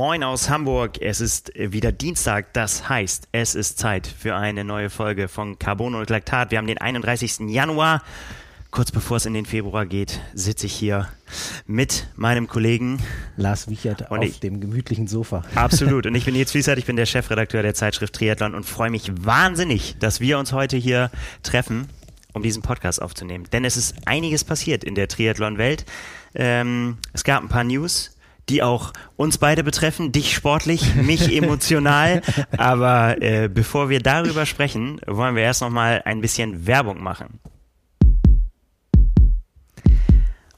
Moin aus Hamburg. Es ist wieder Dienstag. Das heißt, es ist Zeit für eine neue Folge von Carbon und Laktat. Wir haben den 31. Januar. Kurz bevor es in den Februar geht, sitze ich hier mit meinem Kollegen Lars Wichert auf ich, dem gemütlichen Sofa. Absolut. Und ich bin jetzt Fließert, ich bin der Chefredakteur der Zeitschrift Triathlon und freue mich wahnsinnig, dass wir uns heute hier treffen, um diesen Podcast aufzunehmen. Denn es ist einiges passiert in der Triathlon-Welt. Ähm, es gab ein paar News die auch uns beide betreffen, dich sportlich, mich emotional. Aber äh, bevor wir darüber sprechen, wollen wir erst noch mal ein bisschen Werbung machen.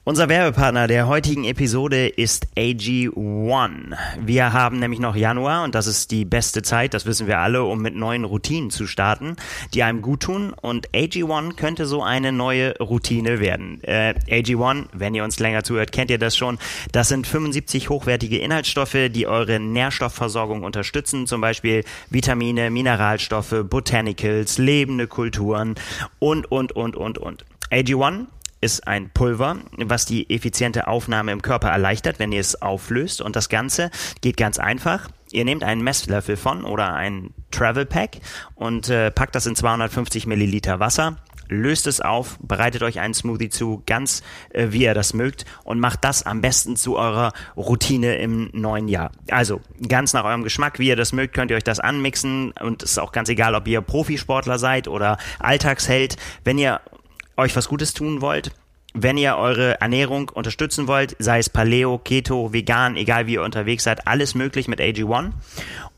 Unser Werbepartner der heutigen Episode ist AG1. Wir haben nämlich noch Januar und das ist die beste Zeit, das wissen wir alle, um mit neuen Routinen zu starten, die einem gut tun und AG1 könnte so eine neue Routine werden. Äh, AG1, wenn ihr uns länger zuhört, kennt ihr das schon. Das sind 75 hochwertige Inhaltsstoffe, die eure Nährstoffversorgung unterstützen, zum Beispiel Vitamine, Mineralstoffe, Botanicals, lebende Kulturen und, und, und, und, und. AG1 ist ein Pulver, was die effiziente Aufnahme im Körper erleichtert, wenn ihr es auflöst. Und das Ganze geht ganz einfach. Ihr nehmt einen Messlöffel von oder ein Travel Pack und äh, packt das in 250 Milliliter Wasser, löst es auf, bereitet euch einen Smoothie zu, ganz äh, wie ihr das mögt und macht das am besten zu eurer Routine im neuen Jahr. Also ganz nach eurem Geschmack, wie ihr das mögt, könnt ihr euch das anmixen und es ist auch ganz egal, ob ihr Profisportler seid oder Alltagsheld. Wenn ihr euch was Gutes tun wollt, wenn ihr eure Ernährung unterstützen wollt, sei es Paleo, Keto, Vegan, egal wie ihr unterwegs seid, alles möglich mit AG1.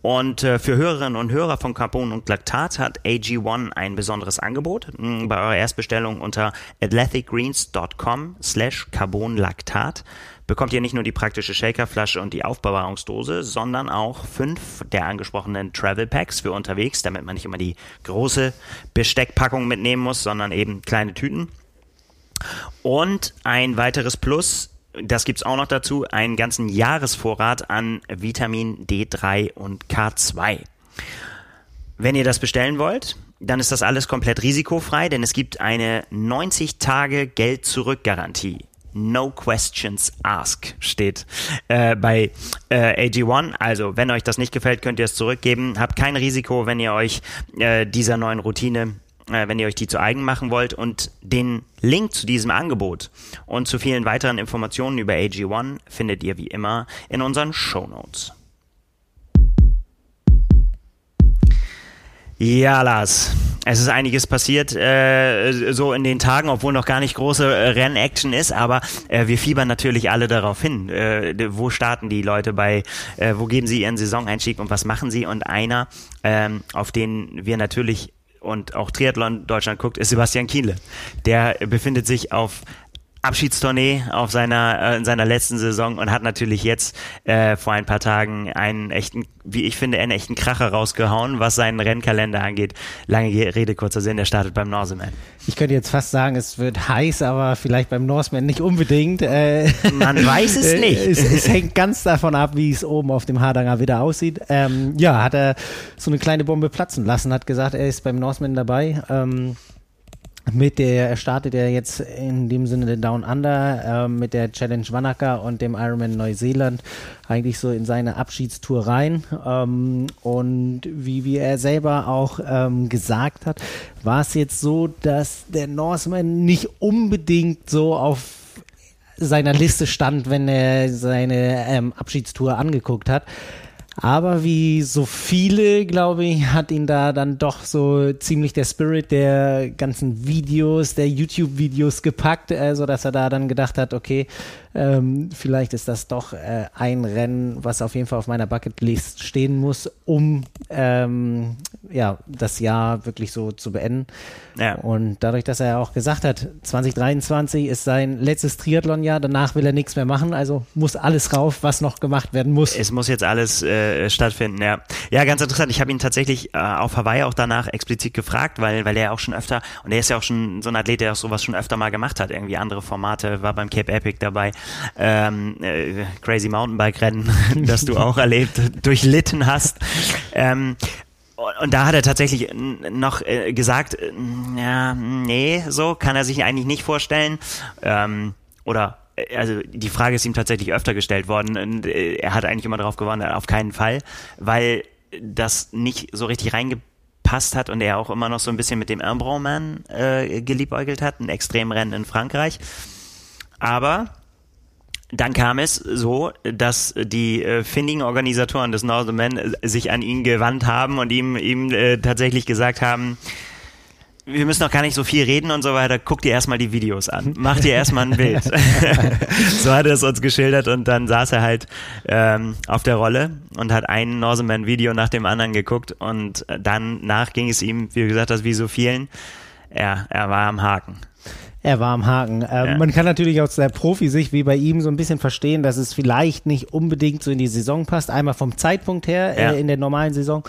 Und äh, für Hörerinnen und Hörer von Carbon und Laktat hat AG1 ein besonderes Angebot. Hm, bei eurer Erstbestellung unter athleticgreens.com slash carbonlaktat bekommt ihr nicht nur die praktische Shakerflasche und die Aufbewahrungsdose, sondern auch fünf der angesprochenen Travel Packs für unterwegs, damit man nicht immer die große Besteckpackung mitnehmen muss, sondern eben kleine Tüten. Und ein weiteres Plus, das gibt's auch noch dazu, einen ganzen Jahresvorrat an Vitamin D3 und K2. Wenn ihr das bestellen wollt, dann ist das alles komplett risikofrei, denn es gibt eine 90 Tage Geld-Zurück-Garantie. No Questions Ask steht äh, bei äh, AG1. Also, wenn euch das nicht gefällt, könnt ihr es zurückgeben. Habt kein Risiko, wenn ihr euch äh, dieser neuen Routine äh, wenn ihr euch die zu eigen machen wollt. Und den Link zu diesem Angebot und zu vielen weiteren Informationen über AG1 findet ihr wie immer in unseren Show Notes. Ja, Lars. Es ist einiges passiert, äh, so in den Tagen, obwohl noch gar nicht große äh, Rennaction ist, aber äh, wir fiebern natürlich alle darauf hin. Äh, wo starten die Leute bei, äh, wo geben sie ihren Saisoneinstieg und was machen sie? Und einer, ähm, auf den wir natürlich und auch Triathlon Deutschland guckt, ist Sebastian Kienle. Der befindet sich auf Abschiedstournee auf seiner äh, in seiner letzten Saison und hat natürlich jetzt äh, vor ein paar Tagen einen echten, wie ich finde, einen echten Kracher rausgehauen, was seinen Rennkalender angeht. Lange Rede kurzer Sinn, der startet beim Norseman. Ich könnte jetzt fast sagen, es wird heiß, aber vielleicht beim Norseman nicht unbedingt. Äh, Man weiß es nicht. es, es, hängt ganz davon ab, wie es oben auf dem Hardanger wieder aussieht. Ähm, ja, hat er so eine kleine Bombe platzen lassen, hat gesagt, er ist beim Norseman dabei. Ähm, mit der, er startet ja jetzt in dem Sinne der Down Under äh, mit der Challenge Wanaka und dem Ironman Neuseeland eigentlich so in seine Abschiedstour rein. Ähm, und wie, wie er selber auch ähm, gesagt hat, war es jetzt so, dass der Norseman nicht unbedingt so auf seiner Liste stand, wenn er seine ähm, Abschiedstour angeguckt hat. Aber wie so viele, glaube ich, hat ihn da dann doch so ziemlich der Spirit der ganzen Videos, der YouTube-Videos gepackt, äh, so dass er da dann gedacht hat, okay, ähm, vielleicht ist das doch äh, ein Rennen, was auf jeden Fall auf meiner Bucketlist stehen muss, um ähm, ja, das Jahr wirklich so zu beenden. Ja. Und dadurch, dass er auch gesagt hat, 2023 ist sein letztes Triathlon-Jahr, danach will er nichts mehr machen, also muss alles rauf, was noch gemacht werden muss. Es muss jetzt alles äh, stattfinden, ja. Ja, ganz interessant. Ich habe ihn tatsächlich äh, auf Hawaii auch danach explizit gefragt, weil, weil er auch schon öfter, und er ist ja auch schon so ein Athlet, der auch sowas schon öfter mal gemacht hat, irgendwie andere Formate, war beim Cape Epic dabei ähm, äh, Crazy Mountainbike Rennen, das du auch erlebt, durchlitten hast. Ähm, und da hat er tatsächlich noch äh, gesagt, äh, ja, nee, so kann er sich eigentlich nicht vorstellen. Ähm, oder also die Frage ist ihm tatsächlich öfter gestellt worden und äh, er hat eigentlich immer darauf gewonnen, auf keinen Fall, weil das nicht so richtig reingepasst hat und er auch immer noch so ein bisschen mit dem Imbronman äh, geliebäugelt hat, ein Extremrennen in Frankreich. Aber dann kam es so, dass die äh, findigen Organisatoren des Northern äh, sich an ihn gewandt haben und ihm, ihm äh, tatsächlich gesagt haben, wir müssen noch gar nicht so viel reden und so weiter. Guck dir erstmal die Videos an. Mach dir erstmal ein Bild. so hat er es uns geschildert und dann saß er halt ähm, auf der Rolle und hat ein Norseman-Video nach dem anderen geguckt und dann nach ging es ihm, wie gesagt, das wie so vielen. Er, er war am Haken. Er war am Haken. Ähm, ja. Man kann natürlich aus der Profi-Sicht wie bei ihm so ein bisschen verstehen, dass es vielleicht nicht unbedingt so in die Saison passt. Einmal vom Zeitpunkt her ja. äh, in der normalen Saison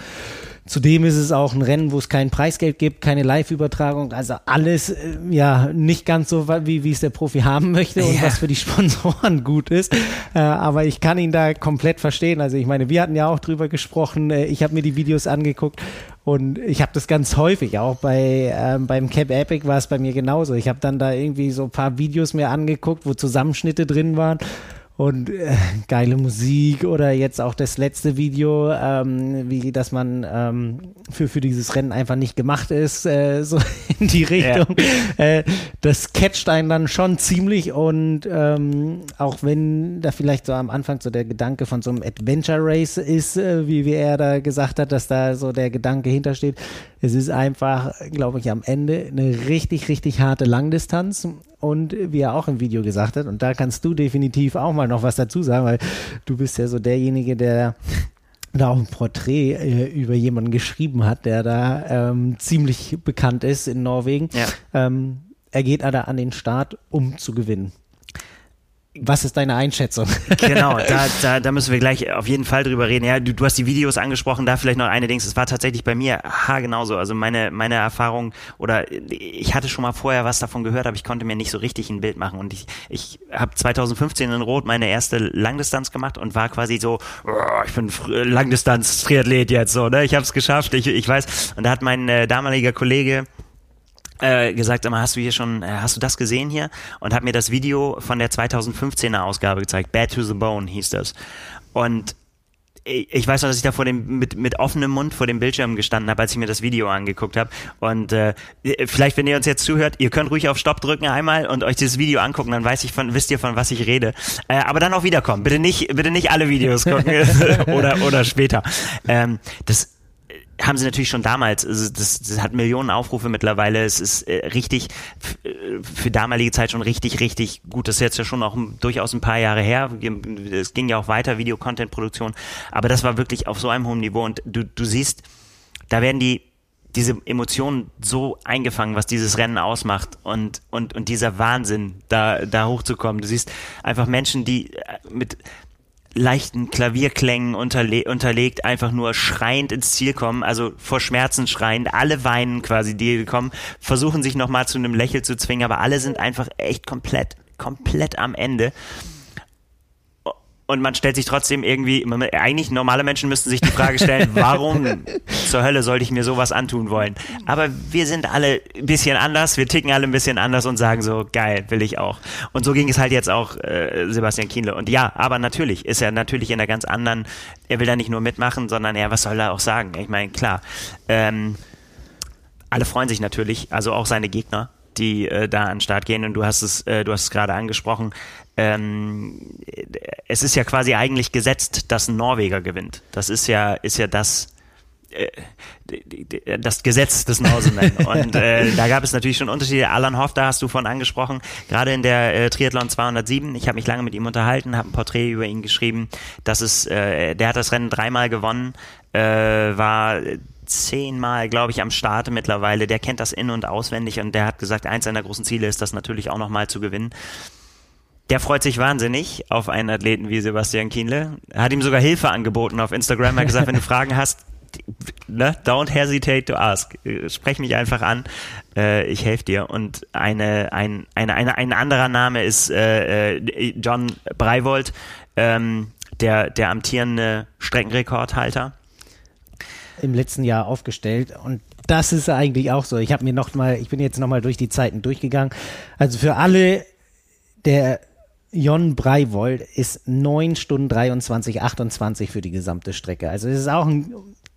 Zudem ist es auch ein Rennen, wo es kein Preisgeld gibt, keine Live-Übertragung, also alles äh, ja nicht ganz so, wie, wie es der Profi haben möchte und ja. was für die Sponsoren gut ist. Äh, aber ich kann ihn da komplett verstehen. Also ich meine, wir hatten ja auch drüber gesprochen. Äh, ich habe mir die Videos angeguckt und ich habe das ganz häufig, auch bei ähm, beim Cap Epic war es bei mir genauso. Ich habe dann da irgendwie so ein paar Videos mir angeguckt, wo Zusammenschnitte drin waren und äh, geile Musik oder jetzt auch das letzte Video, ähm, wie dass man ähm, für, für dieses Rennen einfach nicht gemacht ist, äh, so in die Richtung. Ja. Äh, das catcht einen dann schon ziemlich und ähm, auch wenn da vielleicht so am Anfang so der Gedanke von so einem Adventure Race ist, äh, wie, wie er da gesagt hat, dass da so der Gedanke hintersteht, es ist einfach, glaube ich, am Ende eine richtig, richtig harte Langdistanz und wie er auch im Video gesagt hat, und da kannst du definitiv auch mal noch was dazu sagen, weil du bist ja so derjenige, der da auch ein Porträt äh, über jemanden geschrieben hat, der da ähm, ziemlich bekannt ist in Norwegen. Ja. Ähm, er geht da an den Start, um zu gewinnen. Was ist deine Einschätzung? Genau, da, da, da müssen wir gleich auf jeden Fall drüber reden. Ja, du, du hast die Videos angesprochen, da vielleicht noch eine Dings. Es war tatsächlich bei mir ha genauso. Also meine, meine Erfahrung oder ich hatte schon mal vorher was davon gehört, aber ich konnte mir nicht so richtig ein Bild machen. Und ich, ich habe 2015 in Rot meine erste Langdistanz gemacht und war quasi so, oh, ich bin Langdistanz-Triathlet jetzt so, ne? Ich habe es geschafft, ich, ich weiß. Und da hat mein äh, damaliger Kollege äh, gesagt, immer hast du hier schon, äh, hast du das gesehen hier? Und hat mir das Video von der 2015er Ausgabe gezeigt. Bad to the Bone hieß das. Und ich weiß noch, dass ich da vor dem mit, mit offenem Mund vor dem Bildschirm gestanden habe, als ich mir das Video angeguckt habe. Und äh, vielleicht, wenn ihr uns jetzt zuhört, ihr könnt ruhig auf Stopp drücken einmal und euch dieses Video angucken, dann weiß ich von, wisst ihr von was ich rede. Äh, aber dann auch wiederkommen. Bitte nicht, bitte nicht alle Videos gucken oder oder später. Ähm, das haben sie natürlich schon damals, also das, das hat Millionen Aufrufe mittlerweile, es ist äh, richtig, äh, für damalige Zeit schon richtig, richtig gut, das ist jetzt ja schon auch durchaus ein paar Jahre her, es ging ja auch weiter, Videocontent-Produktion, aber das war wirklich auf so einem hohen Niveau. Und du, du siehst, da werden die diese Emotionen so eingefangen, was dieses Rennen ausmacht. Und, und, und dieser Wahnsinn, da, da hochzukommen. Du siehst einfach Menschen, die äh, mit leichten Klavierklängen unterle unterlegt, einfach nur schreiend ins Ziel kommen, also vor Schmerzen schreiend, alle weinen quasi, die kommen, versuchen sich nochmal zu einem Lächeln zu zwingen, aber alle sind einfach echt komplett, komplett am Ende und man stellt sich trotzdem irgendwie, eigentlich normale Menschen müssten sich die Frage stellen, warum zur Hölle sollte ich mir sowas antun wollen? Aber wir sind alle ein bisschen anders, wir ticken alle ein bisschen anders und sagen so, geil, will ich auch. Und so ging es halt jetzt auch äh, Sebastian Kienle. Und ja, aber natürlich ist er natürlich in einer ganz anderen, er will da nicht nur mitmachen, sondern er, was soll er auch sagen? Ich meine, klar, ähm, alle freuen sich natürlich, also auch seine Gegner, die äh, da an den Start gehen und du hast es, äh, du hast es gerade angesprochen ähm, es ist ja quasi eigentlich gesetzt, dass ein Norweger gewinnt. Das ist ja, ist ja das, äh, das Gesetz des Norsemen. Und äh, da gab es natürlich schon Unterschiede. Alan Hoff, da hast du von angesprochen, gerade in der äh, Triathlon 207. Ich habe mich lange mit ihm unterhalten, habe ein Porträt über ihn geschrieben. Das ist, äh, der hat das Rennen dreimal gewonnen, äh, war zehnmal, glaube ich, am Start mittlerweile. Der kennt das in- und auswendig und der hat gesagt, eins seiner großen Ziele ist das natürlich auch nochmal zu gewinnen der freut sich wahnsinnig auf einen Athleten wie Sebastian Kienle. Hat ihm sogar Hilfe angeboten auf Instagram. Er hat gesagt, wenn du Fragen hast, ne, don't hesitate to ask. Sprech mich einfach an. Äh, ich helfe dir. Und eine, ein, eine, eine, ein anderer Name ist äh, äh John Breivold, ähm, der, der amtierende Streckenrekordhalter. Im letzten Jahr aufgestellt und das ist eigentlich auch so. Ich habe mir noch mal, ich bin jetzt noch mal durch die Zeiten durchgegangen. Also für alle der Jon Breivold ist 9 Stunden 23, 28 für die gesamte Strecke. Also es ist auch ein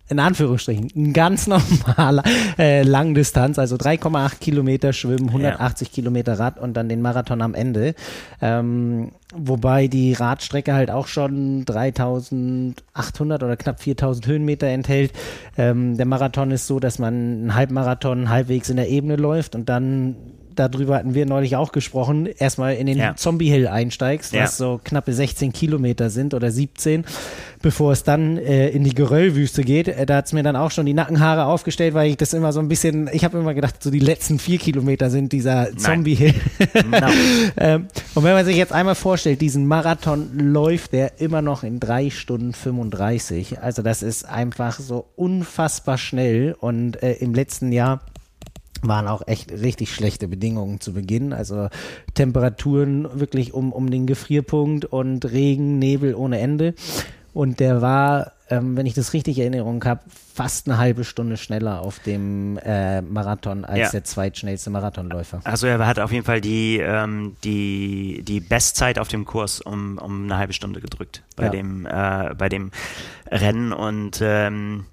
in Anführungsstrichen, ein ganz normaler äh, Langdistanz, also 3,8 Kilometer Schwimmen, 180 ja. Kilometer Rad und dann den Marathon am Ende. Ähm, wobei die Radstrecke halt auch schon 3800 oder knapp 4000 Höhenmeter enthält. Ähm, der Marathon ist so, dass man einen Halbmarathon halbwegs in der Ebene läuft und dann darüber hatten wir neulich auch gesprochen, erstmal in den ja. Zombie Hill einsteigst, was so knappe 16 Kilometer sind oder 17, bevor es dann äh, in die Geröllwüste geht. Äh, da es mir dann auch schon die Nackenhaare aufgestellt, weil ich das immer so ein bisschen, ich habe immer gedacht, so die letzten vier Kilometer sind dieser Zombie Hill. ähm, und wenn man sich jetzt einmal vorstellt, diesen Marathon läuft der immer noch in drei Stunden 35. Also das ist einfach so unfassbar schnell und äh, im letzten Jahr waren auch echt richtig schlechte Bedingungen zu Beginn. Also Temperaturen wirklich um, um den Gefrierpunkt und Regen, Nebel ohne Ende. Und der war, ähm, wenn ich das richtig in Erinnerung habe, fast eine halbe Stunde schneller auf dem äh, Marathon als ja. der zweitschnellste Marathonläufer. Also er hat auf jeden Fall die, ähm, die, die Bestzeit auf dem Kurs um, um eine halbe Stunde gedrückt bei, ja. dem, äh, bei dem Rennen und ähm,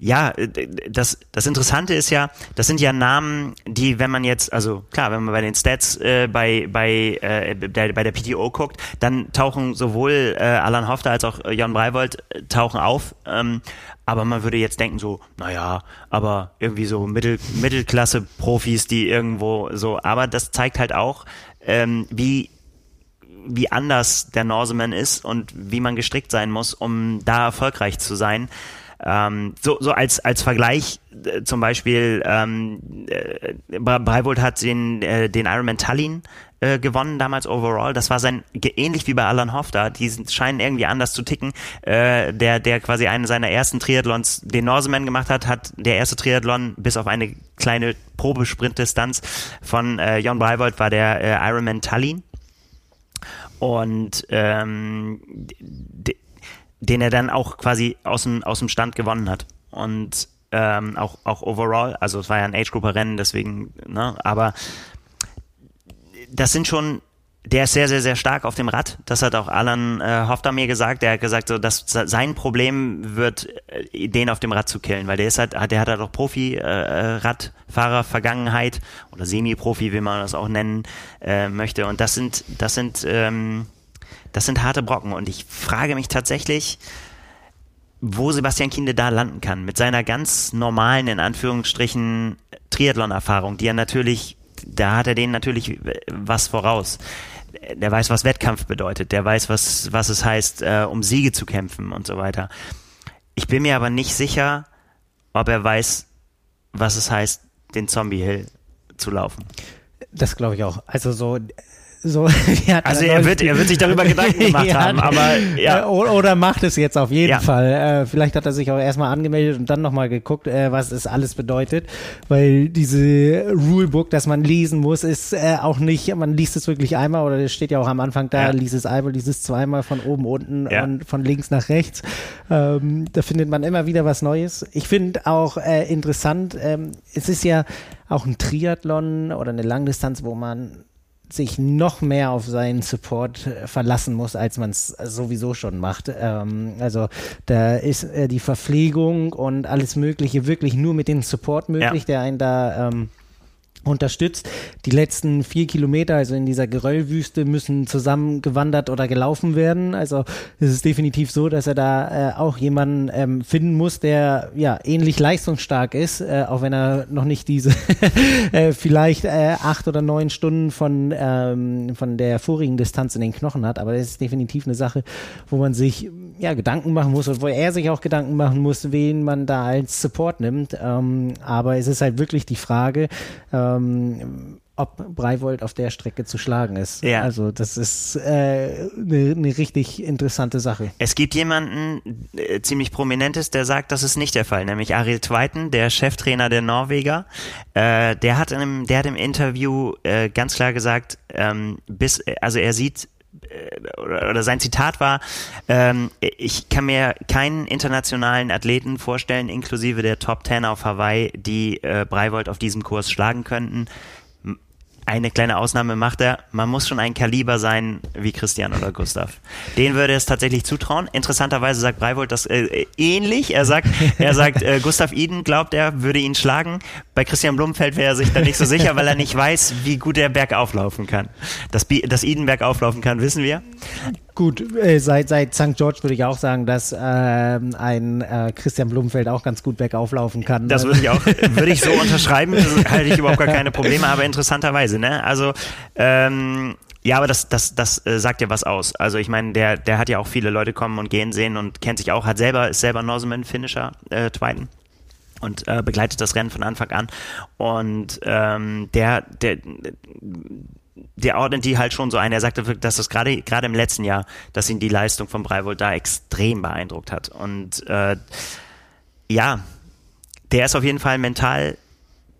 ja, äh, das, das Interessante ist ja, das sind ja Namen, die, wenn man jetzt, also klar, wenn man bei den Stats äh, bei, bei, äh, der, bei der PTO guckt, dann tauchen sowohl äh, Alan Hofter als auch äh, Jon Breivold äh, tauchen auf. Ähm, aber man würde jetzt denken so, naja, aber irgendwie so Mittel, Mittelklasse-Profis, die irgendwo so, aber das zeigt halt auch, ähm, wie wie anders der Norseman ist und wie man gestrickt sein muss, um da erfolgreich zu sein. Ähm, so, so als, als Vergleich äh, zum Beispiel, ähm, äh, Breivold hat den, äh, den Ironman Tallinn äh, gewonnen damals overall. Das war sein, ähnlich wie bei Alan Hofter, die scheinen irgendwie anders zu ticken. Äh, der, der quasi einen seiner ersten Triathlons den Norseman gemacht hat, hat der erste Triathlon bis auf eine kleine Probesprintdistanz von äh, Jon Breivold war der äh, Ironman Tallinn. Und ähm, den er dann auch quasi aus dem, aus dem Stand gewonnen hat. Und ähm, auch, auch overall, also es war ja ein Age-Grupper-Rennen, deswegen, ne, aber das sind schon, der ist sehr, sehr, sehr stark auf dem Rad. Das hat auch Alan äh, Hofter mir gesagt. Der hat gesagt, so, dass sein Problem wird, äh, den auf dem Rad zu killen, weil der ist halt, der hat halt auch Profi-Radfahrer-Vergangenheit äh, oder Semi-Profi, wie man das auch nennen äh, möchte. Und das sind, das sind, ähm, das sind harte Brocken und ich frage mich tatsächlich, wo Sebastian Kienle da landen kann. Mit seiner ganz normalen, in Anführungsstrichen, Triathlon-Erfahrung, die er natürlich, da hat er denen natürlich was voraus. Der weiß, was Wettkampf bedeutet. Der weiß, was, was es heißt, äh, um Siege zu kämpfen und so weiter. Ich bin mir aber nicht sicher, ob er weiß, was es heißt, den Zombie Hill zu laufen. Das glaube ich auch. Also so so, also er wird, er wird sich darüber Gedanken gemacht ja, haben, aber ja. Äh, oder macht es jetzt auf jeden ja. Fall. Äh, vielleicht hat er sich auch erstmal angemeldet und dann nochmal geguckt, äh, was es alles bedeutet, weil diese Rulebook, das man lesen muss, ist äh, auch nicht, man liest es wirklich einmal oder es steht ja auch am Anfang da, ja. liest es einmal, liest es zweimal von oben unten ja. und von links nach rechts. Ähm, da findet man immer wieder was Neues. Ich finde auch äh, interessant, ähm, es ist ja auch ein Triathlon oder eine Langdistanz, wo man sich noch mehr auf seinen Support äh, verlassen muss, als man es sowieso schon macht. Ähm, also da ist äh, die Verpflegung und alles Mögliche wirklich nur mit dem Support möglich, ja. der einen da ähm, unterstützt. Die letzten vier Kilometer, also in dieser Geröllwüste, müssen zusammengewandert oder gelaufen werden. Also es ist definitiv so, dass er da äh, auch jemanden ähm, finden muss, der ja ähnlich leistungsstark ist, äh, auch wenn er noch nicht diese äh, vielleicht äh, acht oder neun Stunden von, ähm, von der vorigen Distanz in den Knochen hat. Aber das ist definitiv eine Sache, wo man sich ja Gedanken machen muss und wo er sich auch Gedanken machen muss, wen man da als Support nimmt. Ähm, aber es ist halt wirklich die Frage, äh, ähm, ob Breivold auf der Strecke zu schlagen ist. Ja. Also das ist eine äh, ne, ne richtig interessante Sache. Es gibt jemanden äh, ziemlich prominentes, der sagt, das ist nicht der Fall, nämlich Ariel Zweiten, der Cheftrainer der Norweger. Äh, der hat im, der hat im Interview äh, ganz klar gesagt, ähm, bis, also er sieht äh, oder, oder sein Zitat war, ähm, ich kann mir keinen internationalen Athleten vorstellen, inklusive der Top Ten auf Hawaii, die äh, Breivold auf diesem Kurs schlagen könnten. Eine kleine Ausnahme macht er. Man muss schon ein Kaliber sein wie Christian oder Gustav. Den würde es tatsächlich zutrauen. Interessanterweise sagt Breivold das äh, ähnlich. Er sagt, er sagt, äh, Gustav Iden glaubt, er würde ihn schlagen. Bei Christian Blumfeld wäre er sich da nicht so sicher, weil er nicht weiß, wie gut er bergauf laufen kann. Dass, dass Iden bergauf laufen kann, wissen wir. Gut, äh, seit, seit St. George würde ich auch sagen, dass äh, ein äh, Christian Blumenfeld auch ganz gut bergauf laufen kann. Das würde ich auch, würde ich so unterschreiben, halte ich überhaupt gar keine Probleme, aber interessanterweise, ne? Also, ähm, ja, aber das, das, das äh, sagt ja was aus. Also ich meine, der, der hat ja auch viele Leute kommen und gehen sehen und kennt sich auch, hat selber, ist selber Norseman-Finisher, äh, Tweiten und äh, begleitet das Rennen von Anfang an. Und ähm, der, der, der ordnet die halt schon so ein. Er sagte, dass das gerade gerade im letzten Jahr, dass ihn die Leistung von Breivold da extrem beeindruckt hat. Und äh, ja, der ist auf jeden Fall mental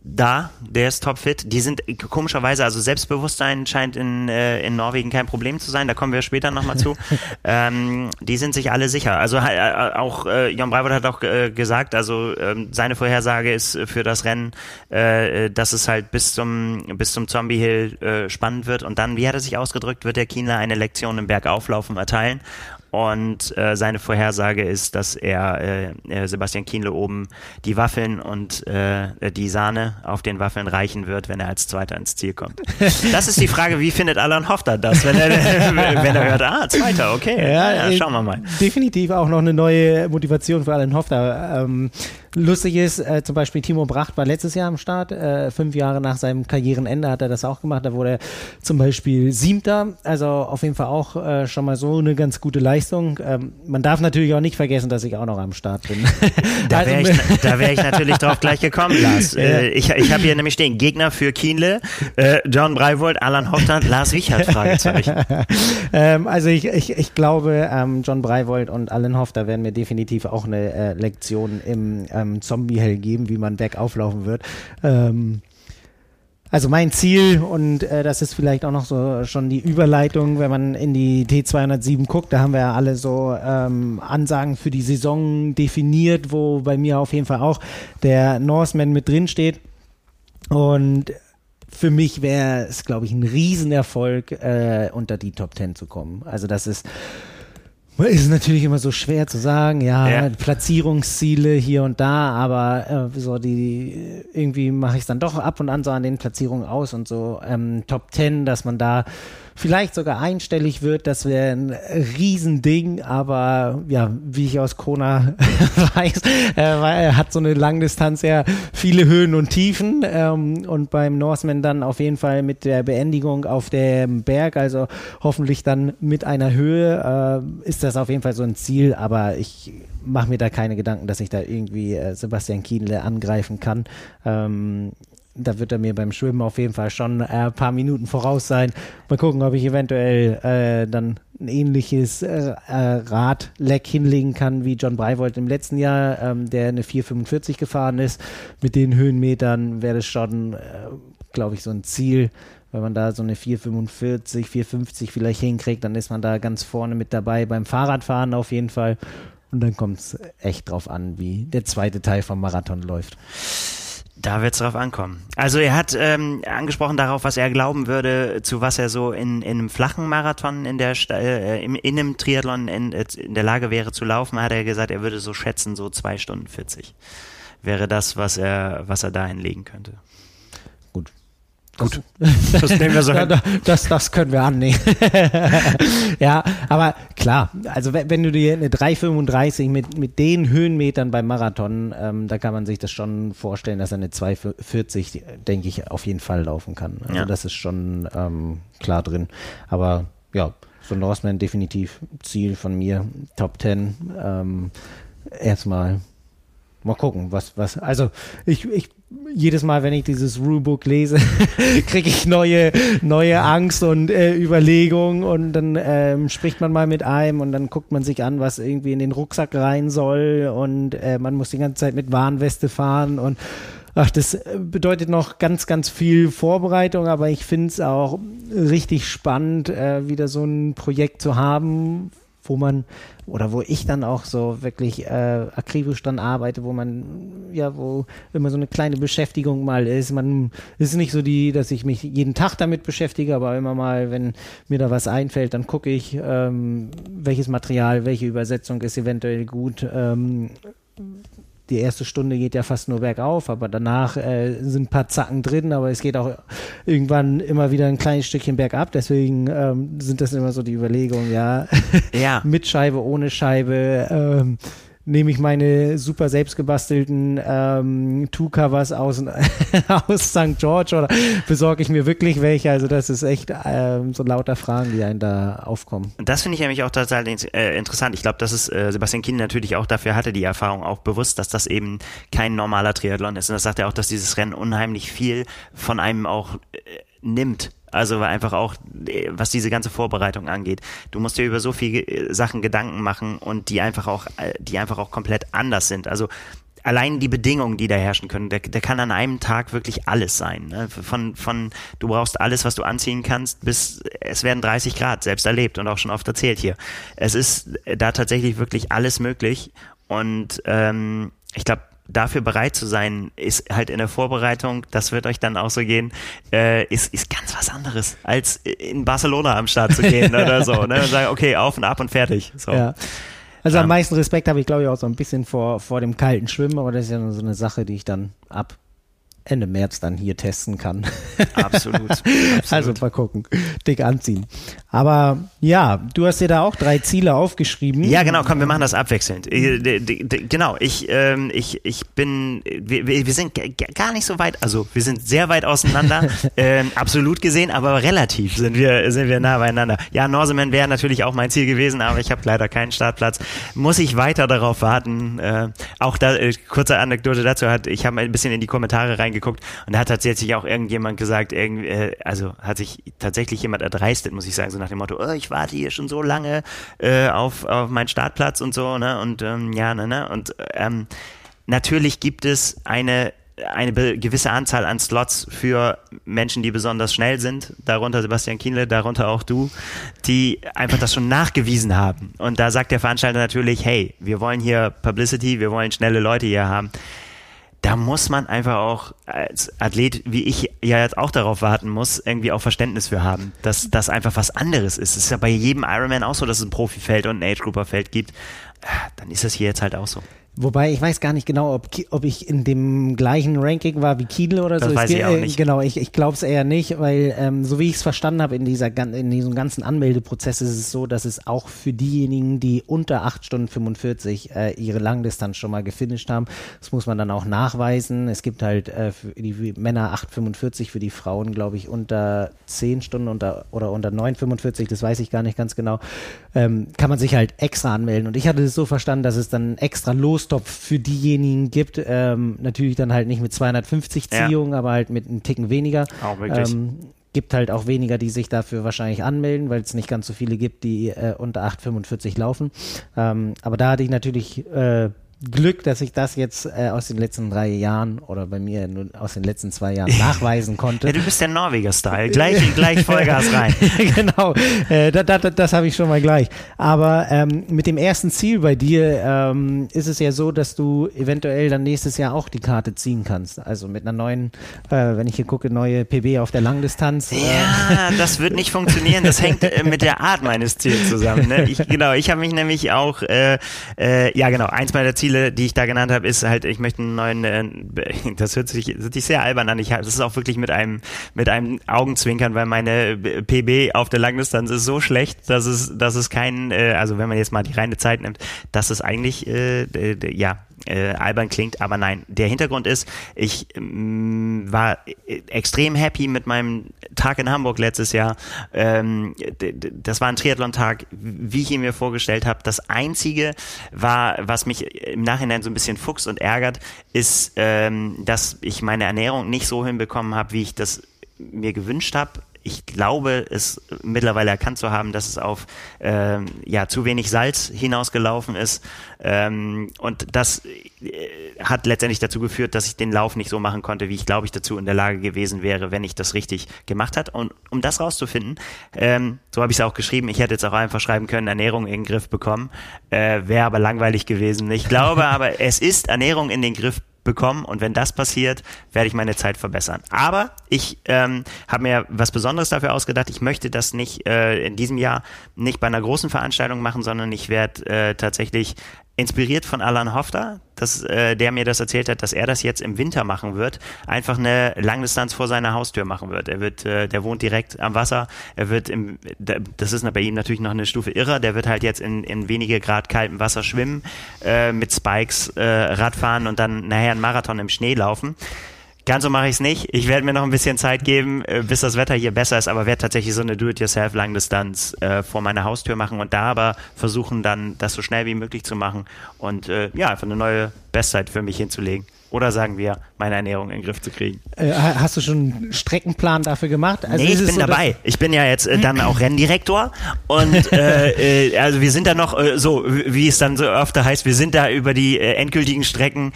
da, der ist topfit. Die sind komischerweise, also Selbstbewusstsein scheint in, äh, in Norwegen kein Problem zu sein, da kommen wir später nochmal zu. ähm, die sind sich alle sicher. Also äh, auch äh, Jon Breivort hat auch äh, gesagt, also ähm, seine Vorhersage ist für das Rennen, äh, dass es halt bis zum, bis zum Zombie Hill äh, spannend wird und dann, wie hat er sich ausgedrückt, wird der Kienler eine Lektion im Bergauflaufen erteilen und äh, seine Vorhersage ist, dass er äh, äh, Sebastian Kienle oben die Waffeln und äh, die Sahne auf den Waffeln reichen wird, wenn er als Zweiter ins Ziel kommt. Das ist die Frage, wie findet Alan Hofter das, wenn er, wenn er hört, ah, Zweiter, okay, ja, ja, schauen wir mal. Definitiv auch noch eine neue Motivation für Alan Hofter. Ähm, Lustig ist, äh, zum Beispiel Timo Bracht war letztes Jahr am Start. Äh, fünf Jahre nach seinem Karrierenende hat er das auch gemacht. Da wurde er zum Beispiel Siebter. Also auf jeden Fall auch äh, schon mal so eine ganz gute Leistung. Ähm, man darf natürlich auch nicht vergessen, dass ich auch noch am Start bin. Da wäre also, ich, wär ich natürlich drauf gleich gekommen, Lars. Äh, ich ich habe hier nämlich stehen, Gegner für Kienle, äh, John Breivold, Alan Hochland, Lars Wichert, Fragezeichen. ähm, also ich, ich, ich glaube, ähm, John Breivold und Alan Hofter werden mir definitiv auch eine äh, Lektion im ähm, Zombie-Hell geben, wie man bergauf laufen wird. Ähm, also mein Ziel, und äh, das ist vielleicht auch noch so schon die Überleitung, wenn man in die T207 guckt, da haben wir ja alle so ähm, Ansagen für die Saison definiert, wo bei mir auf jeden Fall auch der Norseman mit drin steht. Und für mich wäre es, glaube ich, ein Riesenerfolg, äh, unter die Top 10 zu kommen. Also das ist ist natürlich immer so schwer zu sagen, ja, ja. Platzierungsziele hier und da, aber äh, so die irgendwie mache ich es dann doch ab und an so an den Platzierungen aus und so ähm, Top 10, dass man da vielleicht sogar einstellig wird, das wäre ein Riesending, aber ja, wie ich aus Kona weiß, äh, hat so eine Langdistanz ja viele Höhen und Tiefen ähm, und beim Norseman dann auf jeden Fall mit der Beendigung auf dem Berg, also hoffentlich dann mit einer Höhe, äh, ist das auf jeden Fall so ein Ziel, aber ich mache mir da keine Gedanken, dass ich da irgendwie äh, Sebastian Kienle angreifen kann. Ähm, da wird er mir beim Schwimmen auf jeden Fall schon äh, ein paar Minuten voraus sein. Mal gucken, ob ich eventuell äh, dann ein ähnliches äh, äh Radleck hinlegen kann wie John Breivold im letzten Jahr, ähm, der eine 4,45 gefahren ist. Mit den Höhenmetern wäre das schon, äh, glaube ich, so ein Ziel. Wenn man da so eine 4,45, 4,50 vielleicht hinkriegt, dann ist man da ganz vorne mit dabei beim Fahrradfahren auf jeden Fall. Und dann kommt es echt drauf an, wie der zweite Teil vom Marathon läuft. Da wird es drauf ankommen. Also er hat ähm, angesprochen darauf, was er glauben würde, zu was er so in, in einem flachen Marathon in der äh, in, in einem Triathlon in, in der Lage wäre zu laufen, hat er gesagt, er würde so schätzen, so zwei Stunden 40 wäre das, was er, was er da hinlegen könnte. Gut, das nehmen wir so hin. Das, das können wir annehmen. ja, aber klar, also wenn, wenn du dir eine 3,35 mit, mit den Höhenmetern beim Marathon, ähm, da kann man sich das schon vorstellen, dass er eine 2,40, denke ich, auf jeden Fall laufen kann. Also ja. das ist schon ähm, klar drin. Aber ja, so ein Norseman definitiv Ziel von mir, Top 10. Ähm, erstmal mal gucken, was, was, also ich, ich jedes Mal, wenn ich dieses Rulebook lese, kriege ich neue, neue Angst und äh, Überlegungen und dann ähm, spricht man mal mit einem und dann guckt man sich an, was irgendwie in den Rucksack rein soll und äh, man muss die ganze Zeit mit Warnweste fahren und ach, das bedeutet noch ganz, ganz viel Vorbereitung, aber ich finde es auch richtig spannend, äh, wieder so ein Projekt zu haben, wo man oder wo ich dann auch so wirklich äh, akribisch dann arbeite, wo man ja, wo immer so eine kleine Beschäftigung mal ist. Man ist nicht so die, dass ich mich jeden Tag damit beschäftige, aber immer mal, wenn mir da was einfällt, dann gucke ich, ähm, welches Material, welche Übersetzung ist eventuell gut. Ähm, die erste Stunde geht ja fast nur bergauf, aber danach äh, sind ein paar Zacken drin, aber es geht auch irgendwann immer wieder ein kleines Stückchen bergab. Deswegen ähm, sind das immer so die Überlegungen, ja. ja. Mit Scheibe, ohne Scheibe. Ähm, nehme ich meine super selbstgebastelten ähm, Two-Covers aus, aus St. George oder besorge ich mir wirklich welche? Also das ist echt ähm, so lauter Fragen, die einen da aufkommen. Das finde ich nämlich auch total äh, interessant. Ich glaube, dass es äh, Sebastian Kien natürlich auch dafür hatte, die Erfahrung auch bewusst, dass das eben kein normaler Triathlon ist. Und das sagt er auch, dass dieses Rennen unheimlich viel von einem auch äh, nimmt also einfach auch, was diese ganze Vorbereitung angeht. Du musst dir über so viele äh, Sachen Gedanken machen und die einfach auch, äh, die einfach auch komplett anders sind. Also allein die Bedingungen, die da herrschen können, der, der kann an einem Tag wirklich alles sein. Ne? Von, von, du brauchst alles, was du anziehen kannst, bis es werden 30 Grad, selbst erlebt und auch schon oft erzählt hier. Es ist da tatsächlich wirklich alles möglich und ähm, ich glaube, dafür bereit zu sein, ist halt in der Vorbereitung, das wird euch dann auch so gehen, äh, ist, ist ganz was anderes, als in Barcelona am Start zu gehen oder so. Ne? Und sagen, okay, auf und ab und fertig. So. Ja. Also am meisten Respekt habe ich, glaube ich, auch so ein bisschen vor, vor dem kalten Schwimmen, aber das ist ja nur so eine Sache, die ich dann ab Ende März dann hier testen kann. Absolut. absolut. Also mal gucken. Dick anziehen. Aber ja, du hast dir da auch drei Ziele aufgeschrieben. Ja, genau, komm, wir machen das abwechselnd. Äh, genau, ich, ähm, ich, ich bin, wir, wir sind gar nicht so weit, also wir sind sehr weit auseinander, ähm, absolut gesehen, aber relativ sind wir, sind wir nah beieinander. Ja, Norseman wäre natürlich auch mein Ziel gewesen, aber ich habe leider keinen Startplatz. Muss ich weiter darauf warten? Äh, auch da, äh, kurze Anekdote dazu hat, ich habe ein bisschen in die Kommentare reingeguckt geguckt und da hat tatsächlich auch irgendjemand gesagt, irgendwie, äh, also hat sich tatsächlich jemand erdreistet, muss ich sagen, so nach dem Motto, oh, ich warte hier schon so lange äh, auf, auf meinen Startplatz und so, ne? Und ähm, ja, ne, ne? Und ähm, natürlich gibt es eine eine gewisse Anzahl an Slots für Menschen, die besonders schnell sind, darunter Sebastian Kienle, darunter auch du, die einfach das schon nachgewiesen haben. Und da sagt der Veranstalter natürlich, hey, wir wollen hier Publicity, wir wollen schnelle Leute hier haben da muss man einfach auch als Athlet, wie ich ja jetzt auch darauf warten muss, irgendwie auch Verständnis für haben, dass das einfach was anderes ist. Es ist ja bei jedem Ironman auch so, dass es ein Profifeld und ein Age-Grouper-Feld gibt. Ah, dann ist das hier jetzt halt auch so. Wobei ich weiß gar nicht genau, ob, ob ich in dem gleichen Ranking war wie Kiedel oder das so. Weiß ich auch nicht. Genau, ich, ich glaube es eher nicht, weil ähm, so wie ich es verstanden habe in, dieser, in diesem ganzen Anmeldeprozess ist es so, dass es auch für diejenigen, die unter 8 Stunden 45 äh, ihre Langdistanz schon mal gefinisht haben, das muss man dann auch nachweisen. Es gibt halt äh, für die Männer 8,45, für die Frauen glaube ich unter 10 Stunden unter, oder unter 9,45, das weiß ich gar nicht ganz genau, ähm, kann man sich halt extra anmelden. Und ich hatte es so verstanden, dass es dann extra los Lostopf für diejenigen gibt. Ähm, natürlich dann halt nicht mit 250 Ziehungen, ja. aber halt mit einem Ticken weniger. Auch wirklich. Ähm, gibt halt auch weniger, die sich dafür wahrscheinlich anmelden, weil es nicht ganz so viele gibt, die äh, unter 8,45 laufen. Ähm, aber da hatte ich natürlich äh, Glück, dass ich das jetzt äh, aus den letzten drei Jahren oder bei mir nur aus den letzten zwei Jahren nachweisen konnte. Ja, du bist der Norweger-Style. Gleich, gleich Vollgas rein. genau, äh, das, das, das habe ich schon mal gleich. Aber ähm, mit dem ersten Ziel bei dir ähm, ist es ja so, dass du eventuell dann nächstes Jahr auch die Karte ziehen kannst. Also mit einer neuen, äh, wenn ich hier gucke, neue PB auf der Langdistanz. Äh. Ja, das wird nicht funktionieren. Das hängt äh, mit der Art meines Ziels zusammen. Ne? Ich, genau, ich habe mich nämlich auch, äh, ja genau, eins meiner Ziele Ziele, die ich da genannt habe, ist halt, ich möchte einen neuen, äh, das hört sich, hört sich sehr albern an. Ich, das ist auch wirklich mit einem, mit einem Augenzwinkern, weil meine PB auf der Langdistanz ist so schlecht, dass es, dass es kein, äh, also wenn man jetzt mal die reine Zeit nimmt, dass es eigentlich, äh, ja, äh, albern klingt, aber nein. Der Hintergrund ist, ich ähm, war extrem happy mit meinem Tag in Hamburg letztes Jahr. Ähm, das war ein Triathlon-Tag, wie ich ihn mir vorgestellt habe. Das Einzige war, was mich im Nachhinein so ein bisschen fuchst und ärgert, ist, ähm, dass ich meine Ernährung nicht so hinbekommen habe, wie ich das mir gewünscht habe ich glaube, es mittlerweile erkannt zu haben, dass es auf ähm, ja zu wenig Salz hinausgelaufen ist. Ähm, und das äh, hat letztendlich dazu geführt, dass ich den Lauf nicht so machen konnte, wie ich glaube ich dazu in der Lage gewesen wäre, wenn ich das richtig gemacht hat. Und um das rauszufinden, ähm, so habe ich es auch geschrieben, ich hätte jetzt auch einfach schreiben können, Ernährung in den Griff bekommen, äh, wäre aber langweilig gewesen. Ich glaube aber, es ist Ernährung in den Griff bekommen und wenn das passiert, werde ich meine Zeit verbessern. Aber ich ähm, habe mir was Besonderes dafür ausgedacht. Ich möchte das nicht äh, in diesem Jahr nicht bei einer großen Veranstaltung machen, sondern ich werde äh, tatsächlich inspiriert von Alan Hofter, dass, äh, der mir das erzählt hat, dass er das jetzt im Winter machen wird, einfach eine Langdistanz vor seiner Haustür machen wird. Er wird, äh, der wohnt direkt am Wasser, er wird im, das ist bei ihm natürlich noch eine Stufe irrer, der wird halt jetzt in, in wenige Grad kaltem Wasser schwimmen, äh, mit Spikes äh, Radfahren und dann nachher einen Marathon im Schnee laufen. Ganz so mache ich es nicht. Ich werde mir noch ein bisschen Zeit geben, äh, bis das Wetter hier besser ist, aber werde tatsächlich so eine Do-it-yourself-Langdistanz äh, vor meiner Haustür machen und da aber versuchen dann, das so schnell wie möglich zu machen und äh, ja, einfach eine neue Bestzeit für mich hinzulegen. Oder sagen wir, meine Ernährung in den Griff zu kriegen. Äh, hast du schon einen Streckenplan dafür gemacht? Also nee, ich bin so, dabei. Ich bin ja jetzt äh, dann auch Renndirektor und äh, äh, also wir sind da noch äh, so, wie es dann so öfter heißt, wir sind da über die äh, endgültigen Strecken,